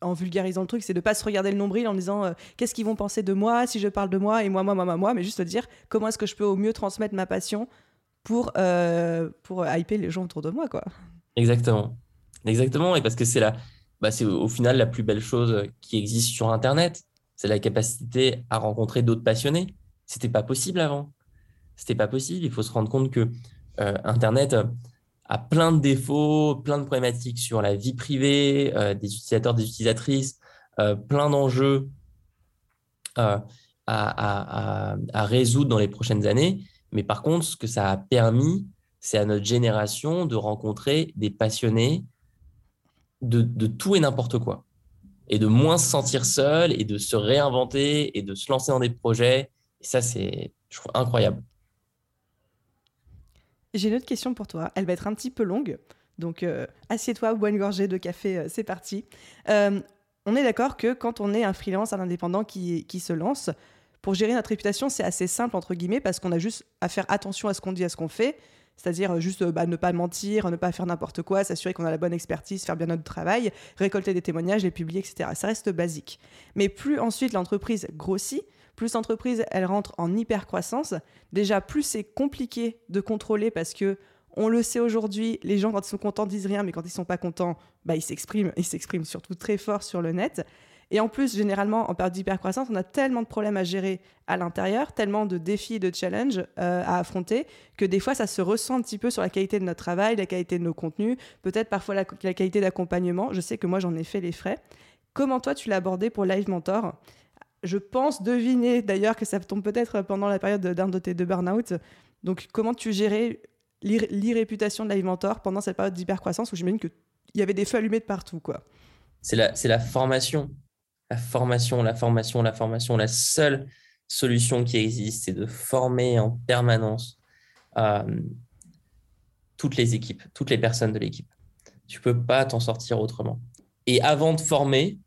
en vulgarisant le truc, c'est de pas se regarder le nombril en disant euh, qu'est-ce qu'ils vont penser de moi si je parle de moi et moi, moi, moi, moi, moi mais juste dire comment est-ce que je peux au mieux transmettre ma passion pour, euh, pour hyper les gens autour de moi. quoi? Exactement. Exactement. Et parce que c'est la, bah, c'est au final la plus belle chose qui existe sur Internet. C'est la capacité à rencontrer d'autres passionnés. C'était pas possible avant. C'était pas possible. Il faut se rendre compte que Internet a plein de défauts, plein de problématiques sur la vie privée euh, des utilisateurs, des utilisatrices, euh, plein d'enjeux euh, à, résoudre dans les prochaines années. Mais par contre, ce que ça a permis, c'est à notre génération de rencontrer des passionnés de, tout et n'importe quoi. Et de moins se sentir seul et de se réinventer et de se lancer dans des projets. Et ça, c'est, incroyable. J'ai une autre question pour toi. Elle va être un petit peu longue. Donc, euh, assieds-toi, bois une gorgée de café, euh, c'est parti. Euh, on est d'accord que quand on est un freelance, un indépendant qui, qui se lance, pour gérer notre réputation, c'est assez simple, entre guillemets, parce qu'on a juste à faire attention à ce qu'on dit, à ce qu'on fait. C'est-à-dire juste bah, ne pas mentir, ne pas faire n'importe quoi, s'assurer qu'on a la bonne expertise, faire bien notre travail, récolter des témoignages, les publier, etc. Ça reste basique. Mais plus ensuite l'entreprise grossit, plus l'entreprise elle rentre en hyper croissance, déjà plus c'est compliqué de contrôler parce que on le sait aujourd'hui, les gens quand ils sont contents disent rien, mais quand ils sont pas contents, bah ils s'expriment, ils s'expriment surtout très fort sur le net. Et en plus, généralement, en période d'hypercroissance, on a tellement de problèmes à gérer à l'intérieur, tellement de défis et de challenges euh, à affronter, que des fois, ça se ressent un petit peu sur la qualité de notre travail, la qualité de nos contenus, peut-être parfois la, la qualité d'accompagnement. Je sais que moi, j'en ai fait les frais. Comment toi, tu l'as abordé pour Live Mentor? Je pense deviner d'ailleurs que ça tombe peut-être pendant la période d'un de tes burn-out. Donc, comment tu gérais l'irréputation de Live pendant cette période d'hypercroissance où j'imagine qu'il y avait des feux allumés de partout quoi? C'est la, la formation. La formation, la formation, la formation. La seule solution qui existe, c'est de former en permanence. Euh, toutes les équipes, toutes les personnes de l'équipe. Tu peux pas t'en sortir autrement. Et avant de former,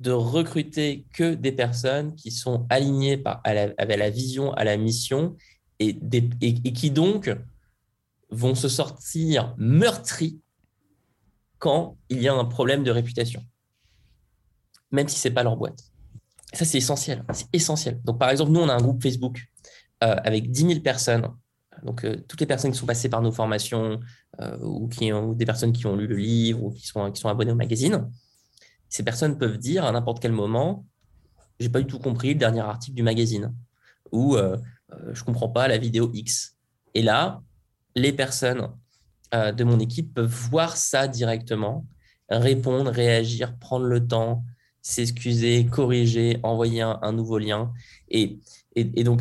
de recruter que des personnes qui sont alignées avec la vision, à la mission, et, qui donc vont se sortir meurtris quand il y a un problème de réputation, même si ce n'est pas leur boîte. Ça, c'est essentiel. C'est essentiel. Donc, par exemple, nous, on a un groupe Facebook euh, avec 10 000 personnes. Donc, euh, toutes les personnes qui sont passées par nos formations euh, ou, qui ont, des personnes qui ont lu le livre ou qui sont, qui sont abonnées au magazine, ces personnes peuvent dire à n'importe quel moment j'ai pas du tout compris le dernier article du magazine ou je comprends pas la vidéo X. Et là, les personnes de mon équipe peuvent voir ça directement, répondre, réagir, prendre le temps, s'excuser, corriger, envoyer un, nouveau lien. Et, et, donc,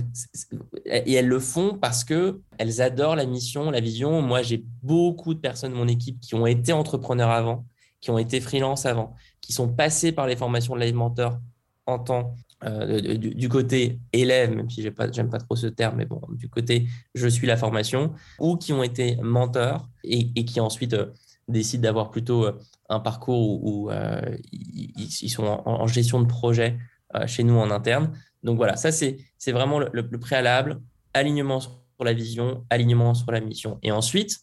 et elles le font parce que elles adorent la mission, la vision. Moi, j'ai beaucoup de personnes de mon équipe qui ont été entrepreneurs avant, qui ont été freelance avant, qui sont passés par les formations de Live Mentor en temps euh, du, côté élève, même si j'aime pas, pas trop ce terme, mais bon, du côté je suis la formation, ou qui ont été mentors et, qui ensuite euh, décident d'avoir plutôt euh, un parcours où, euh, ils, sont en, gestion de projet chez nous en interne. Donc voilà, ça c'est vraiment le, préalable, alignement sur la vision, alignement sur la mission. Et ensuite,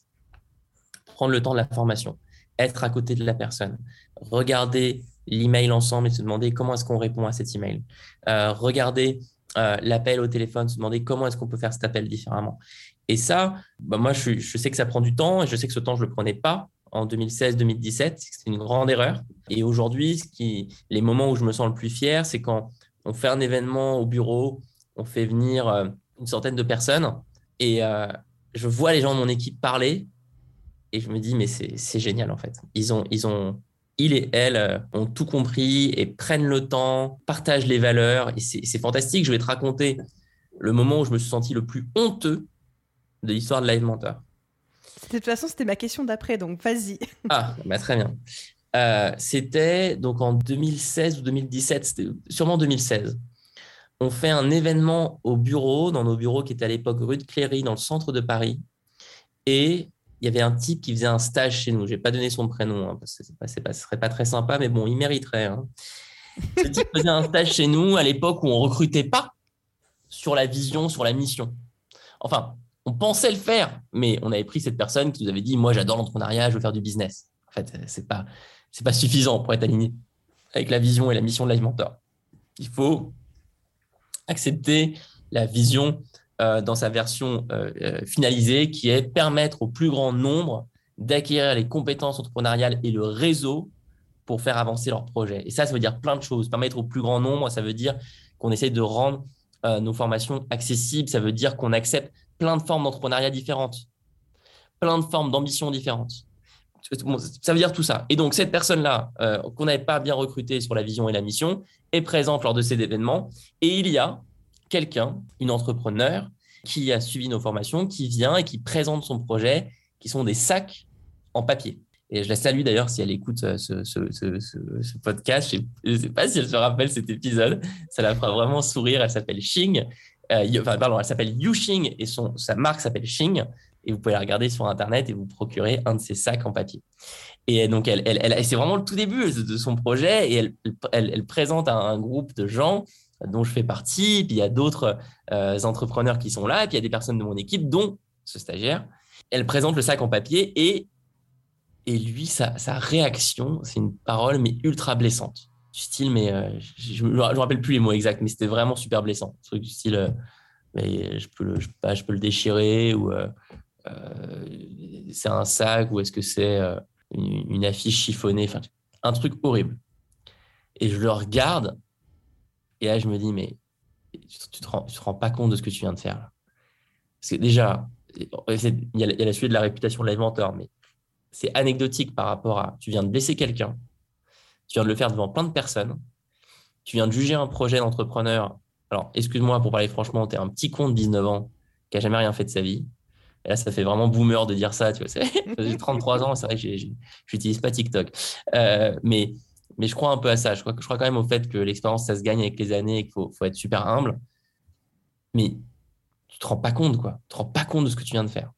prendre le temps de la formation, être à côté de la personne, regarder l'email ensemble et se demander comment est-ce qu'on répond à cet email, euh, regarder l'appel au téléphone, se demander comment est-ce qu'on peut faire cet appel différemment. Et ça, bah moi, je, sais que ça prend du temps et je sais que ce temps, je ne le prenais pas en 2016-2017. C'est une grande erreur. Et aujourd'hui, les moments où je me sens le plus fier, c'est quand on fait un événement au bureau, on fait venir euh, une centaine de personnes et euh, je vois les gens de mon équipe parler et je me dis, mais c'est génial en fait. Ils ont, ils ont, il et elle euh, ont tout compris et prennent le temps, partagent les valeurs et c'est fantastique. Je vais te raconter le moment où je me suis senti le plus honteux de l'histoire de Live Mentor. De toute façon, c'était ma question d'après, donc vas-y. Ah, bah, très bien. Euh, c'était donc en 2016 ou 2017, c'était sûrement 2016. On fait un événement au bureau, dans nos bureaux qui étaient à l'époque rue de Cléry, dans le centre de Paris. Et il y avait un type qui faisait un stage chez nous. Je n'ai pas donné son prénom, hein, parce que ce ne serait pas très sympa, mais bon, il mériterait. Hein. Ce type faisait un stage chez nous à l'époque où on ne recrutait pas sur la vision, sur la mission. Enfin, on pensait le faire, mais on avait pris cette personne qui nous avait dit Moi, j'adore l'entrepreneuriat, je veux faire du business. En fait, ce n'est pas, pas suffisant pour être aligné avec la vision et la mission de l'alimenteur. Il faut accepter la vision euh, dans sa version euh, euh, finalisée, qui est permettre au plus grand nombre d'acquérir les compétences entrepreneuriales et le réseau pour faire avancer leur projet. Et ça, ça veut dire plein de choses. Permettre au plus grand nombre, ça veut dire qu'on essaye de rendre nos formations accessibles, ça veut dire qu'on accepte plein de formes d'entrepreneuriat différentes, plein de formes d'ambition différentes. ça veut dire tout ça. Et donc, cette personne-là, qu'on n'avait pas bien recrutée sur la vision et la mission, est présente lors de ces événements. Et il y a quelqu'un, une entrepreneur, qui a suivi nos formations, qui vient et qui présente son projet, qui sont des sacs en papier. Et je la salue d'ailleurs si elle écoute euh, ce, podcast. Je ne sais pas si elle se rappelle cet épisode. Ça la fera vraiment sourire. Elle s'appelle Xing. Euh, enfin, pardon, elle s'appelle Yuxing et son, sa marque s'appelle Xing. Et vous pouvez la regarder sur Internet et vous procurer un de ces sacs en papier. Et donc, elle, elle, c'est vraiment le tout début de son projet et elle, elle, présente un, groupe de gens dont je fais partie. Puis il y a d'autres euh, entrepreneurs qui sont là. Et puis il y a des personnes de mon équipe, dont ce stagiaire. Elle présente le sac en papier et, et lui, sa, sa réaction, c'est une parole, mais ultra blessante du style, mais euh, je ne me rappelle plus les mots exacts, mais c'était vraiment super blessant. truc du style, euh, mais je peux, le, je, je peux le déchirer, ou euh, c'est un sac, ou est-ce que c'est une, affiche chiffonnée, enfin, un truc horrible. Et je le regarde, et là, je me dis, mais tu, ne te, rends, pas compte de ce que tu viens de faire. Là. Parce que déjà, il y, a, a la suite de la réputation de l'inventeur, mais c'est anecdotique par rapport à tu viens de blesser quelqu'un, tu viens de le faire devant plein de personnes, tu viens de juger un projet d'entrepreneur. Alors, excuse-moi pour parler franchement, tu es un petit con de 19 ans qui n'a jamais rien fait de sa vie. Là, ça fait vraiment boomer de dire ça. Tu vois, j'ai 33 ans, c'est vrai que je n'utilise pas TikTok. Euh, mais, mais je crois un peu à ça. Je crois, je crois quand même au fait que l'expérience, ça se gagne avec les années et qu'il faut, faut, être super humble. Mais tu te rends pas compte, quoi. Tu te rends pas compte de ce que tu viens de faire.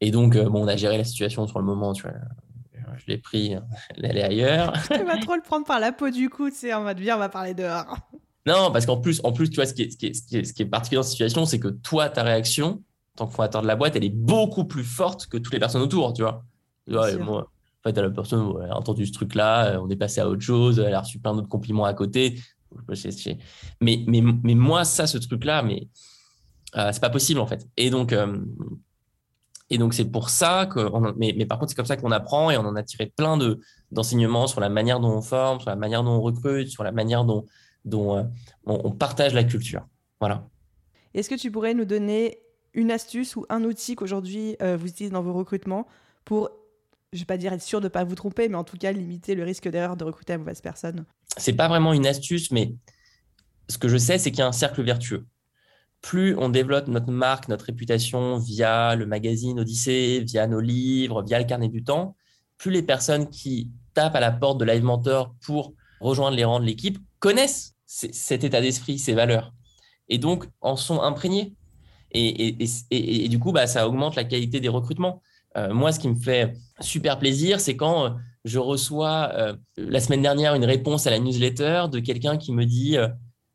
Et donc, bon, on a géré la situation sur le moment, tu vois. Je l'ai pris, elle est ailleurs. Tu vas trop le prendre par la peau du cou, tu sais, en mode, viens, on va parler dehors. Non, parce qu'en plus, en plus, tu vois, ce qui est, ce qui est, ce qui est, particulier dans cette situation, c'est que toi, ta réaction, en tant que fondateur de la boîte, elle est beaucoup plus forte que toutes les personnes autour, tu vois. moi, en fait, la personne a entendu ce truc-là, euh, on est passé à autre chose, elle a reçu plein d'autres compliments à côté. Mais, moi, ça, ce truc-là, mais euh, c'est pas possible en fait. Et donc, euh, c'est pour ça que, mais, par contre, c'est comme ça qu'on apprend et on en a tiré plein de d'enseignements sur la manière dont on forme, sur la manière dont on recrute, sur la manière dont, dont euh, on, partage la culture. Voilà. Est-ce que tu pourrais nous donner une astuce ou un outil qu'aujourd'hui vous utilisez dans vos recrutements pour je vais pas dire être sûr de ne pas vous tromper, mais en tout cas limiter le risque d'erreur de recruter la mauvaise personne C'est pas vraiment une astuce, mais ce que je sais, c'est qu'il y a un cercle vertueux. Plus on développe notre marque, notre réputation via le magazine Odyssée, via nos livres, via le carnet du temps, plus les personnes qui tapent à la porte de Live Mentor pour rejoindre les rangs de l'équipe connaissent cet état d'esprit, ces valeurs, et donc en sont imprégnés. Et, du coup, bah, ça augmente la qualité des recrutements. Euh, moi, ce qui me fait super plaisir, c'est quand euh, je reçois euh, la semaine dernière une réponse à la newsletter de quelqu'un qui me dit,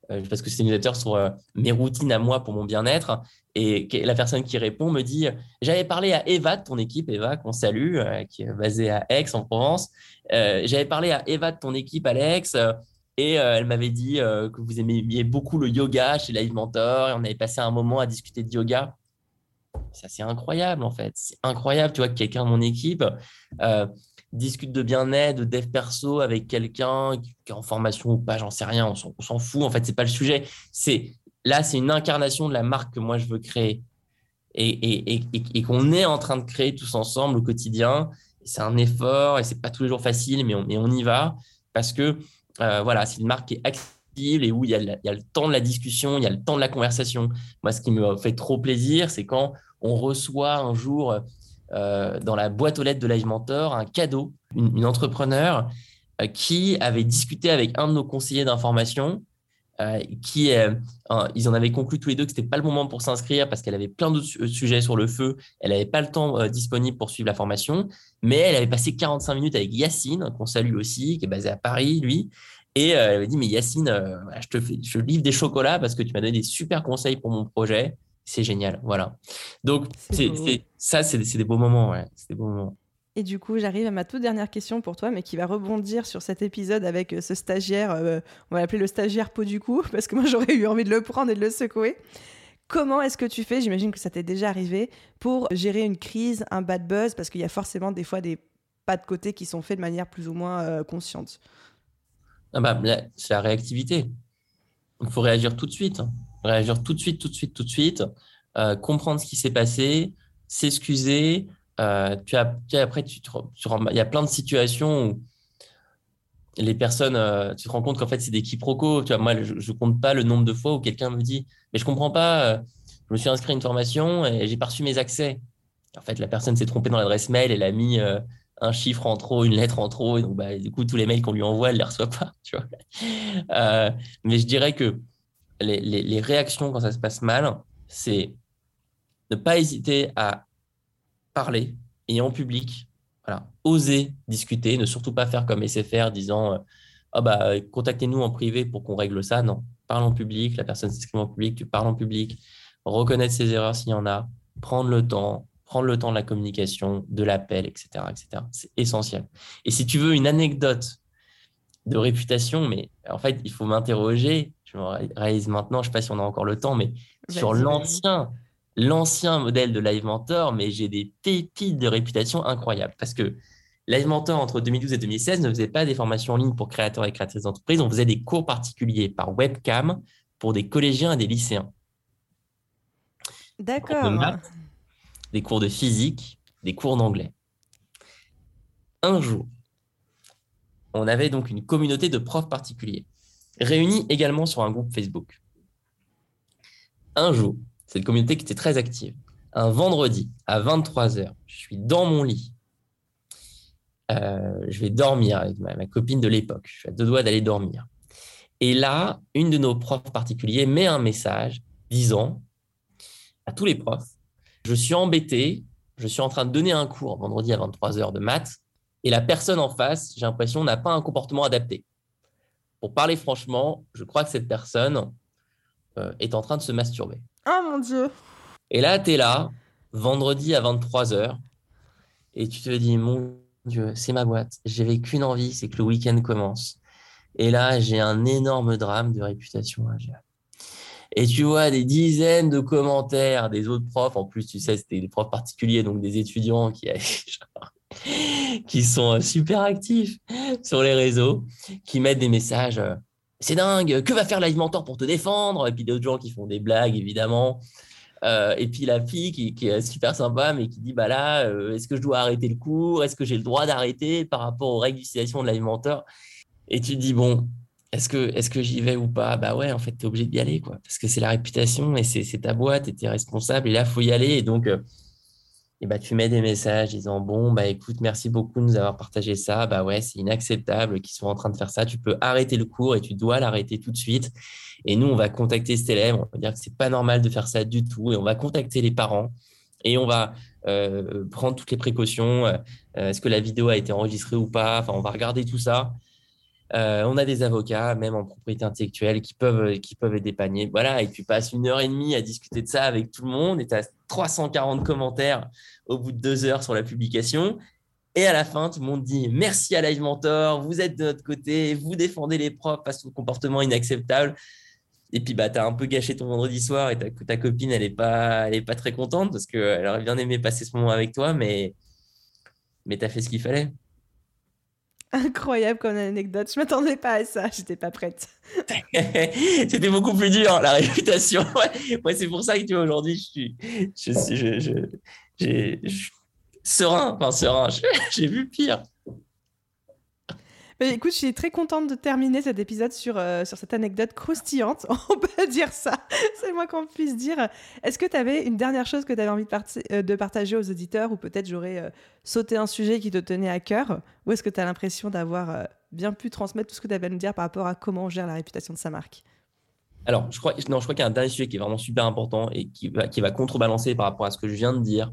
parce que c'est une newsletter sur mes routines à moi pour mon bien-être, et la personne qui répond me dit, j'avais parlé à Eva de ton équipe, Eva, qu'on salue, qui est basée à Aix en Provence. j'avais parlé à Eva de ton équipe, Alex. Et elle m'avait dit que vous aimiez beaucoup le yoga chez Live Mentor et on avait passé un moment à discuter de yoga. Ça, c'est incroyable, en fait. C'est incroyable, tu vois, que quelqu'un de mon équipe euh, discute de bien-être, de dev perso avec quelqu'un qui est en formation ou pas, j'en sais rien, on s'en fout. En fait, c'est pas le sujet. C'est Là, c'est une incarnation de la marque que moi, je veux créer et, qu'on est en train de créer tous ensemble au quotidien. C'est un effort et c'est pas tous les jours facile, mais on, on y va parce que euh, voilà, c'est une marque qui est et où il y, a le, temps de la discussion, il y a le temps de la conversation. Moi, ce qui me fait trop plaisir, c'est quand on reçoit un jour euh, dans la boîte aux lettres de Live Mentor un cadeau, une, entrepreneur euh, qui avait discuté avec un de nos conseillers d'information, euh, qui ils en avaient conclu tous les deux que c'était pas le moment pour s'inscrire parce qu'elle avait plein d'autres sujets sur le feu, elle n'avait pas le temps disponible pour suivre la formation, mais elle avait passé 45 minutes avec Yacine, qu'on salue aussi, qui est basé à Paris, lui, et elle avait dit, mais Yacine, je te fais, je livre des chocolats parce que tu m'as donné des super conseils pour mon projet c'est génial. Voilà. Donc, c'est, ça, c'est, des beaux moments. Ouais. C'est des beaux moments. Et du coup, j'arrive à ma toute dernière question pour toi, mais qui va rebondir sur cet épisode avec euh, ce stagiaire, euh, on va l'appeler le stagiaire pot du cou, parce que moi j'aurais eu envie de le prendre et de le secouer. Comment est-ce que tu fais, j'imagine que ça t'est déjà arrivé, pour gérer une crise, un bad buzz, parce qu'il y a forcément des fois des pas de côté qui sont faits de manière plus ou moins euh, consciente? Ah bah, C'est la réactivité. Il faut réagir tout de suite. Réagir tout de suite, tout de suite, tout de suite, euh, comprendre ce qui s'est passé, s'excuser. Euh, tu après, tu, il y a plein de situations où les personnes, euh, tu te rends compte qu'en fait, c'est des quiproquos. Tu vois, moi, je ne compte pas le nombre de fois où quelqu'un me dit Mais je comprends pas, je me suis inscrit à une formation et j'ai pas reçu mes accès. En fait, la personne s'est trompée dans l'adresse mail, elle a mis un chiffre en trop, une lettre en trop, et donc bah, du coup, tous les mails qu'on lui envoie, elle ne les reçoit pas. Vois mais je dirais que les, réactions quand ça se passe mal, c'est ne pas hésiter à parler et en public, voilà, oser discuter, ne surtout pas faire comme SFR disant oh bah, contactez-nous en privé pour qu'on règle ça. Non, parle en public, la personne s'exprime en public, tu parles en public, reconnaître ses erreurs s'il y en a, prendre le temps, prendre le temps de la communication, de l'appel, etc. etc. C'est essentiel. Et si tu veux une anecdote de réputation, mais en fait, il faut m'interroger réalise maintenant, je ne sais pas si on a encore le temps, mais sur l'ancien, l'ancien modèle de Live Mentor, mais j'ai des pépites de réputation incroyables. Parce que Live Mentor, entre 2012 et 2016, ne faisait pas des formations en ligne pour créateurs et créatrices d'entreprise, on faisait des cours particuliers par webcam pour des collégiens et des lycéens. D'accord. Des cours de physique, des cours d'anglais. Un jour, on avait donc une communauté de profs particuliers réunis également sur un groupe Facebook. Un jour, cette communauté qui était très active, un vendredi à 23h, je suis dans mon lit. Euh, je vais dormir avec ma, copine de l'époque. Je suis à deux doigts d'aller dormir. Et là, une de nos profs particuliers met un message disant à tous les profs, je suis embêté je suis en train de donner un cours vendredi à 23h de maths et la personne en face, j'ai l'impression, n'a pas un comportement adapté. Pour parler franchement, je crois que cette personne euh, est en train de se masturber. Oh mon Dieu Et là, tu es là, vendredi à 23h, et tu te dis, mon Dieu, c'est ma boîte. J'avais qu'une envie, c'est que le week-end commence. Et là, j'ai un énorme drame de réputation à gérer. Et tu vois des dizaines de commentaires des autres profs. En plus, tu sais, c'était des profs particuliers, donc des étudiants qui, sont super actifs sur les réseaux, qui mettent des messages. Euh, c'est dingue, que va faire Live Mentor pour te défendre? Et puis d'autres gens qui font des blagues, évidemment. Euh, et puis la fille qui, est super sympa, mais qui dit bah là, euh, est-ce que je dois arrêter le cours? Est-ce que j'ai le droit d'arrêter par rapport aux règles d'utilisation de Live Mentor? Et tu te dis bon, est-ce que, j'y vais ou pas? Bah ouais, en fait, tu es obligé d'y aller, quoi. Parce que c'est la réputation et c'est ta boîte et tu es responsable. Et là, il faut y aller. Et donc, euh, et bah, tu mets des messages disant Bon, bah écoute, merci beaucoup de nous avoir partagé ça. Bah ouais, c'est inacceptable qu'ils soient en train de faire ça. Tu peux arrêter le cours et tu dois l'arrêter tout de suite. Et nous, on va contacter cet élève. On va dire que c'est pas normal de faire ça du tout. Et on va contacter les parents et on va euh, prendre toutes les précautions. Euh, est-ce que la vidéo a été enregistrée ou pas? Enfin, on va regarder tout ça. Euh, on a des avocats, même en propriété intellectuelle, qui peuvent, qui peuvent dépanner. Voilà, et tu passes une heure et demie à discuter de ça avec tout le monde et tu as 340 commentaires au bout de deux heures sur la publication. Et à la fin, tout le monde dit merci à Live Mentor, vous êtes de notre côté, vous défendez les profs face au comportement inacceptable. Et puis, bah, tu as un peu gâché ton vendredi soir et ta, ta copine, elle n'est pas, elle est pas très contente parce qu'elle aurait bien aimé passer ce moment avec toi, mais, mais tu as fait ce qu'il fallait. Incroyable comme anecdote. Je m'attendais pas à ça. J'étais pas prête. C'était beaucoup plus dur, la réputation. Ouais, c'est pour ça que tu vois, aujourd'hui, je suis, serein. Enfin, serein. J'ai vu pire écoute, je suis très contente de terminer cet épisode sur, euh, sur cette anecdote croustillante. On peut dire ça. C'est moi qu'on puisse dire. Est-ce que tu avais une dernière chose que tu avais envie de, euh, de, partager aux auditeurs ou peut-être j'aurais euh, sauté un sujet qui te tenait à cœur? Ou est-ce que tu as l'impression d'avoir bien pu transmettre tout ce que tu avais à nous dire par rapport à comment on gère la réputation de sa marque alors, je crois, crois qu'il y a un dernier sujet qui est vraiment super important et qui va, qui va contrebalancer par rapport à ce que je viens de dire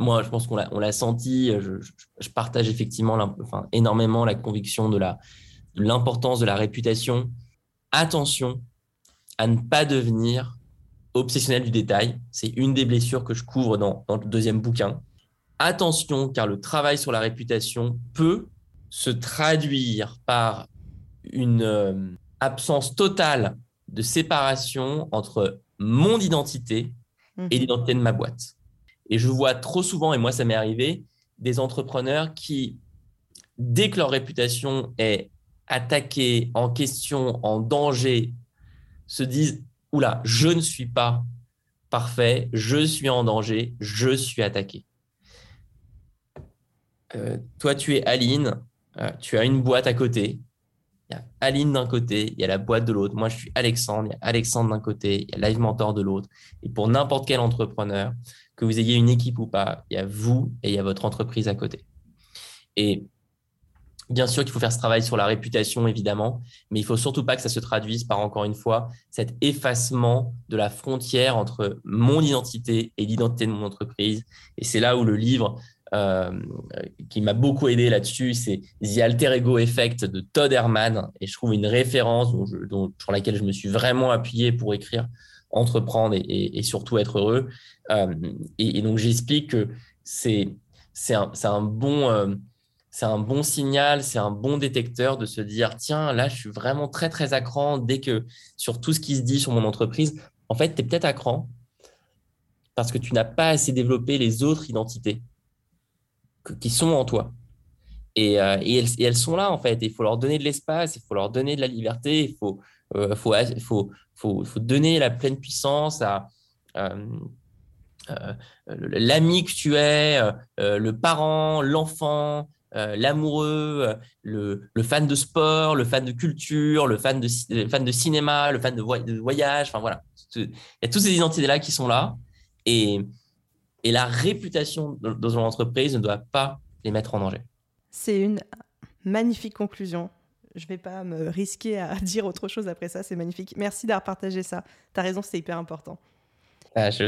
moi, je pense qu'on l'a senti. Je, partage effectivement enfin, énormément la conviction de l'importance de, la réputation. Attention à ne pas devenir obsessionnel du détail. C'est une des blessures que je couvre dans, dans, le deuxième bouquin. Attention, car le travail sur la réputation peut se traduire par une euh, absence totale de séparation entre mon identité et mmh. l'identité de ma boîte. Et je vois trop souvent, et moi ça m'est arrivé, des entrepreneurs qui, dès que leur réputation est attaquée, en question, en danger, se disent, oula, je ne suis pas parfait, je suis en danger, je suis attaqué. Euh, toi, tu es Aline, euh, tu as une boîte à côté. Il y a Aline d'un côté, il y a la boîte de l'autre. Moi, je suis Alexandre, il y a Alexandre d'un côté, il y a Live Mentor de l'autre. Et pour n'importe quel entrepreneur, que vous ayez une équipe ou pas, il y a vous et il y a votre entreprise à côté. Et bien sûr qu'il faut faire ce travail sur la réputation, évidemment, mais il faut surtout pas que ça se traduise par, encore une fois, cet effacement de la frontière entre mon identité et l'identité de mon entreprise. Et c'est là où le livre qui m'a beaucoup aidé là-dessus, c'est The Alter Ego Effect de Todd Herman. Et je trouve une référence sur laquelle je me suis vraiment appuyé pour écrire entreprendre et, surtout être heureux. Euh, et, donc, j'explique que c'est un, bon, euh, un bon signal, c'est un bon détecteur de se dire, tiens, là, je suis vraiment très, très à cran dès que sur tout ce qui se dit sur mon entreprise, en fait, tu es peut-être à cran parce que tu n'as pas assez développé les autres identités qui sont en toi. Et, euh, et, elles, sont là, en fait. Il faut leur donner de l'espace, il faut leur donner de la liberté, il faut, faut donner la pleine puissance à euh, euh, l'ami que tu es, euh, le parent, l'enfant, l'amoureux, le, fan de sport, le fan de culture, le fan de, cinéma, le fan de, voyage. Enfin voilà, il y a toutes ces identités-là qui sont là. Et, et la réputation dans une entreprise ne doit pas les mettre en danger. C'est une magnifique conclusion je vais pas me risquer à dire autre chose après ça. C'est magnifique. Merci d'avoir partagé ça. Tu as raison, c'est hyper important. Ah, je,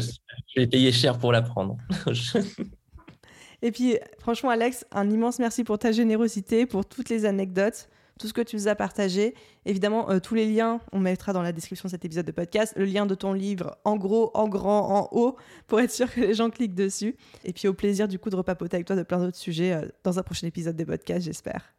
vais payer cher pour l'apprendre. Et puis, franchement, Alex, un immense merci pour ta générosité, pour toutes les anecdotes, tout ce que tu nous as partagé. Évidemment, euh, tous les liens, on mettra dans la description de cet épisode de podcast, le lien de ton livre en gros, en grand, en haut, pour être sûr que les gens cliquent dessus. Et puis, au plaisir du coup de repapoter avec toi de plein d'autres sujets euh, dans un prochain épisode de podcast, j'espère.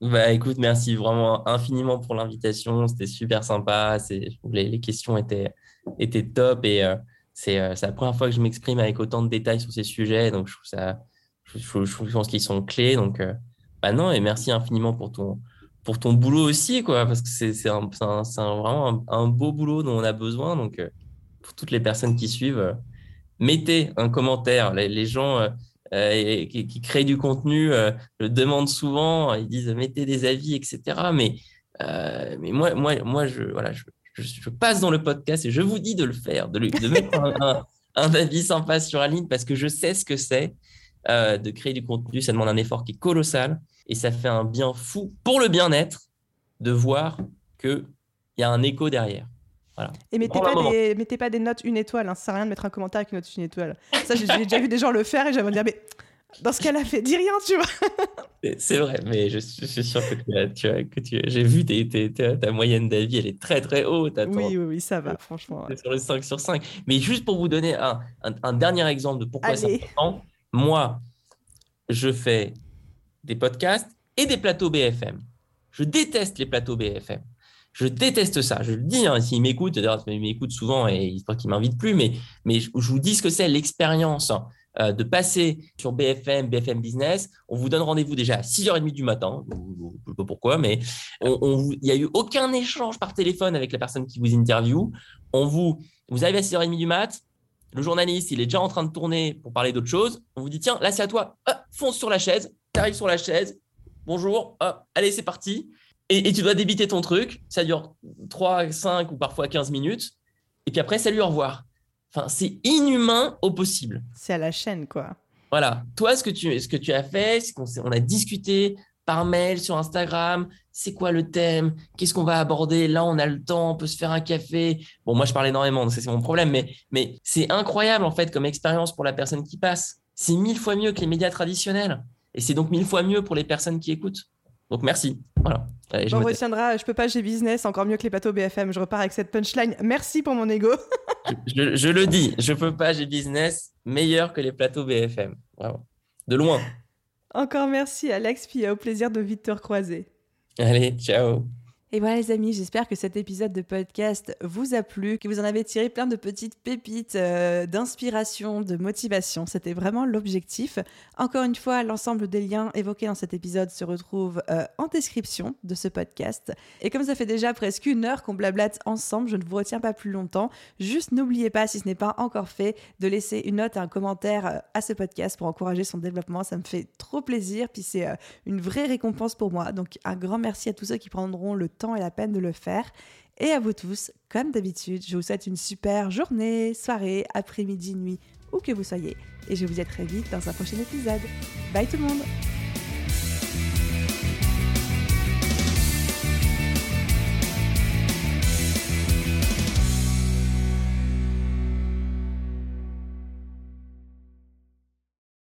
Bah écoute, merci vraiment infiniment pour l'invitation. C'était super sympa. Les, les questions étaient, étaient top et euh, c'est la première fois que je m'exprime avec autant de détails sur ces sujets. Donc je trouve ça, je, je pense qu'ils sont clés. Donc bah non, et merci infiniment pour ton, pour ton boulot aussi, quoi, parce que c'est un, un, vraiment un, beau boulot dont on a besoin. Donc, euh, pour toutes les personnes qui suivent, euh, mettez un commentaire. Les, gens euh, qui, créent du contenu le demandent souvent, ils disent mettez des avis, etc. Mais, mais moi, moi, moi je, voilà, je, je, passe dans le podcast et je vous dis de le faire, de, de mettre un, un, avis sympa sur la ligne parce que je sais ce que c'est de créer du contenu. Ça demande un effort qui est colossal et ça fait un bien fou pour le bien-être de voir qu'il y a un écho derrière. Voilà. Et mettez pas, des, mettez pas des notes une étoile, hein. ça sert à rien de mettre un commentaire avec une note une étoile. Ça, j'ai déjà vu des gens le faire et j'avais dire, mais dans ce cas-là, fait, dis rien, tu vois. C'est vrai, mais je, suis sûr que tu as, que tu j'ai vu ta moyenne d'avis, elle est très très haute. oui, oui, oui, ça va, franchement. C'est sur le 5 sur 5. Mais juste pour vous donner un, un, dernier exemple de pourquoi c'est important, moi, je fais des podcasts et des plateaux BFM. Je déteste les plateaux BFM. Je déteste ça. Je le dis, hein, s'ils m'écoutent, ils m'écoutent souvent et croient qu'ils m'invitent plus, mais, je, vous dis ce que c'est l'expérience hein, euh, de passer sur BFM, BFM Business. On vous donne rendez-vous déjà à 6h30 du matin. Je ne sais pas pourquoi, mais il n'y a eu aucun échange par téléphone avec la personne qui vous interview. On vous, vous arrivez à 6h30 du mat. Le journaliste, il est déjà en train de tourner pour parler d'autre chose. On vous dit, tiens, là, c'est à toi. fonce sur la chaise tu arrives sur la chaise, bonjour, allez, c'est parti. Et, tu dois débiter ton truc. Ça dure 3, 5 ou parfois 15 minutes. Et puis après, salut, au revoir. Enfin, c'est inhumain au possible. C'est à la chaîne, quoi. Voilà. Toi, ce que tu, ce que tu as fait, c'est qu'on on a discuté par mail, sur Instagram. C'est quoi le thème Qu'est-ce qu'on va aborder Là, on a le temps, on peut se faire un café. Bon, moi, je parle énormément, donc c'est mon problème. Mais, mais c'est incroyable, en fait, comme expérience pour la personne qui passe. C'est mille fois mieux que les médias traditionnels. Et c'est donc mille fois mieux pour les personnes qui écoutent. Donc merci. Voilà. je on retiendra, je peux pas, j'ai business, encore mieux que les plateaux BFM. Je repars avec cette punchline. Merci pour mon ego. je, le dis, je peux pas, j'ai business, meilleur que les plateaux BFM. De loin. Encore merci Alex, puis au plaisir de vite te recroiser. Allez, ciao. Et voilà les amis, j'espère que cet épisode de podcast vous a plu, que vous en avez tiré plein de petites pépites euh, d'inspiration, de motivation. C'était vraiment l'objectif. Encore une fois, l'ensemble des liens évoqués dans cet épisode se retrouvent euh, en description de ce podcast. Et comme ça fait déjà presque une heure qu'on blablate ensemble, je ne vous retiens pas plus longtemps. Juste n'oubliez pas, si ce n'est pas encore fait, de laisser une note un commentaire euh, à ce podcast pour encourager son développement. Ça me fait trop plaisir, puis c'est une vraie récompense pour moi. Donc un grand merci à tous ceux qui prendront le temps et la peine de le faire. Et à vous tous, comme d'habitude, je vous souhaite une super journée, soirée, après-midi, nuit, où que vous soyez. Et je vous dis à très vite dans un prochain épisode. Bye tout le monde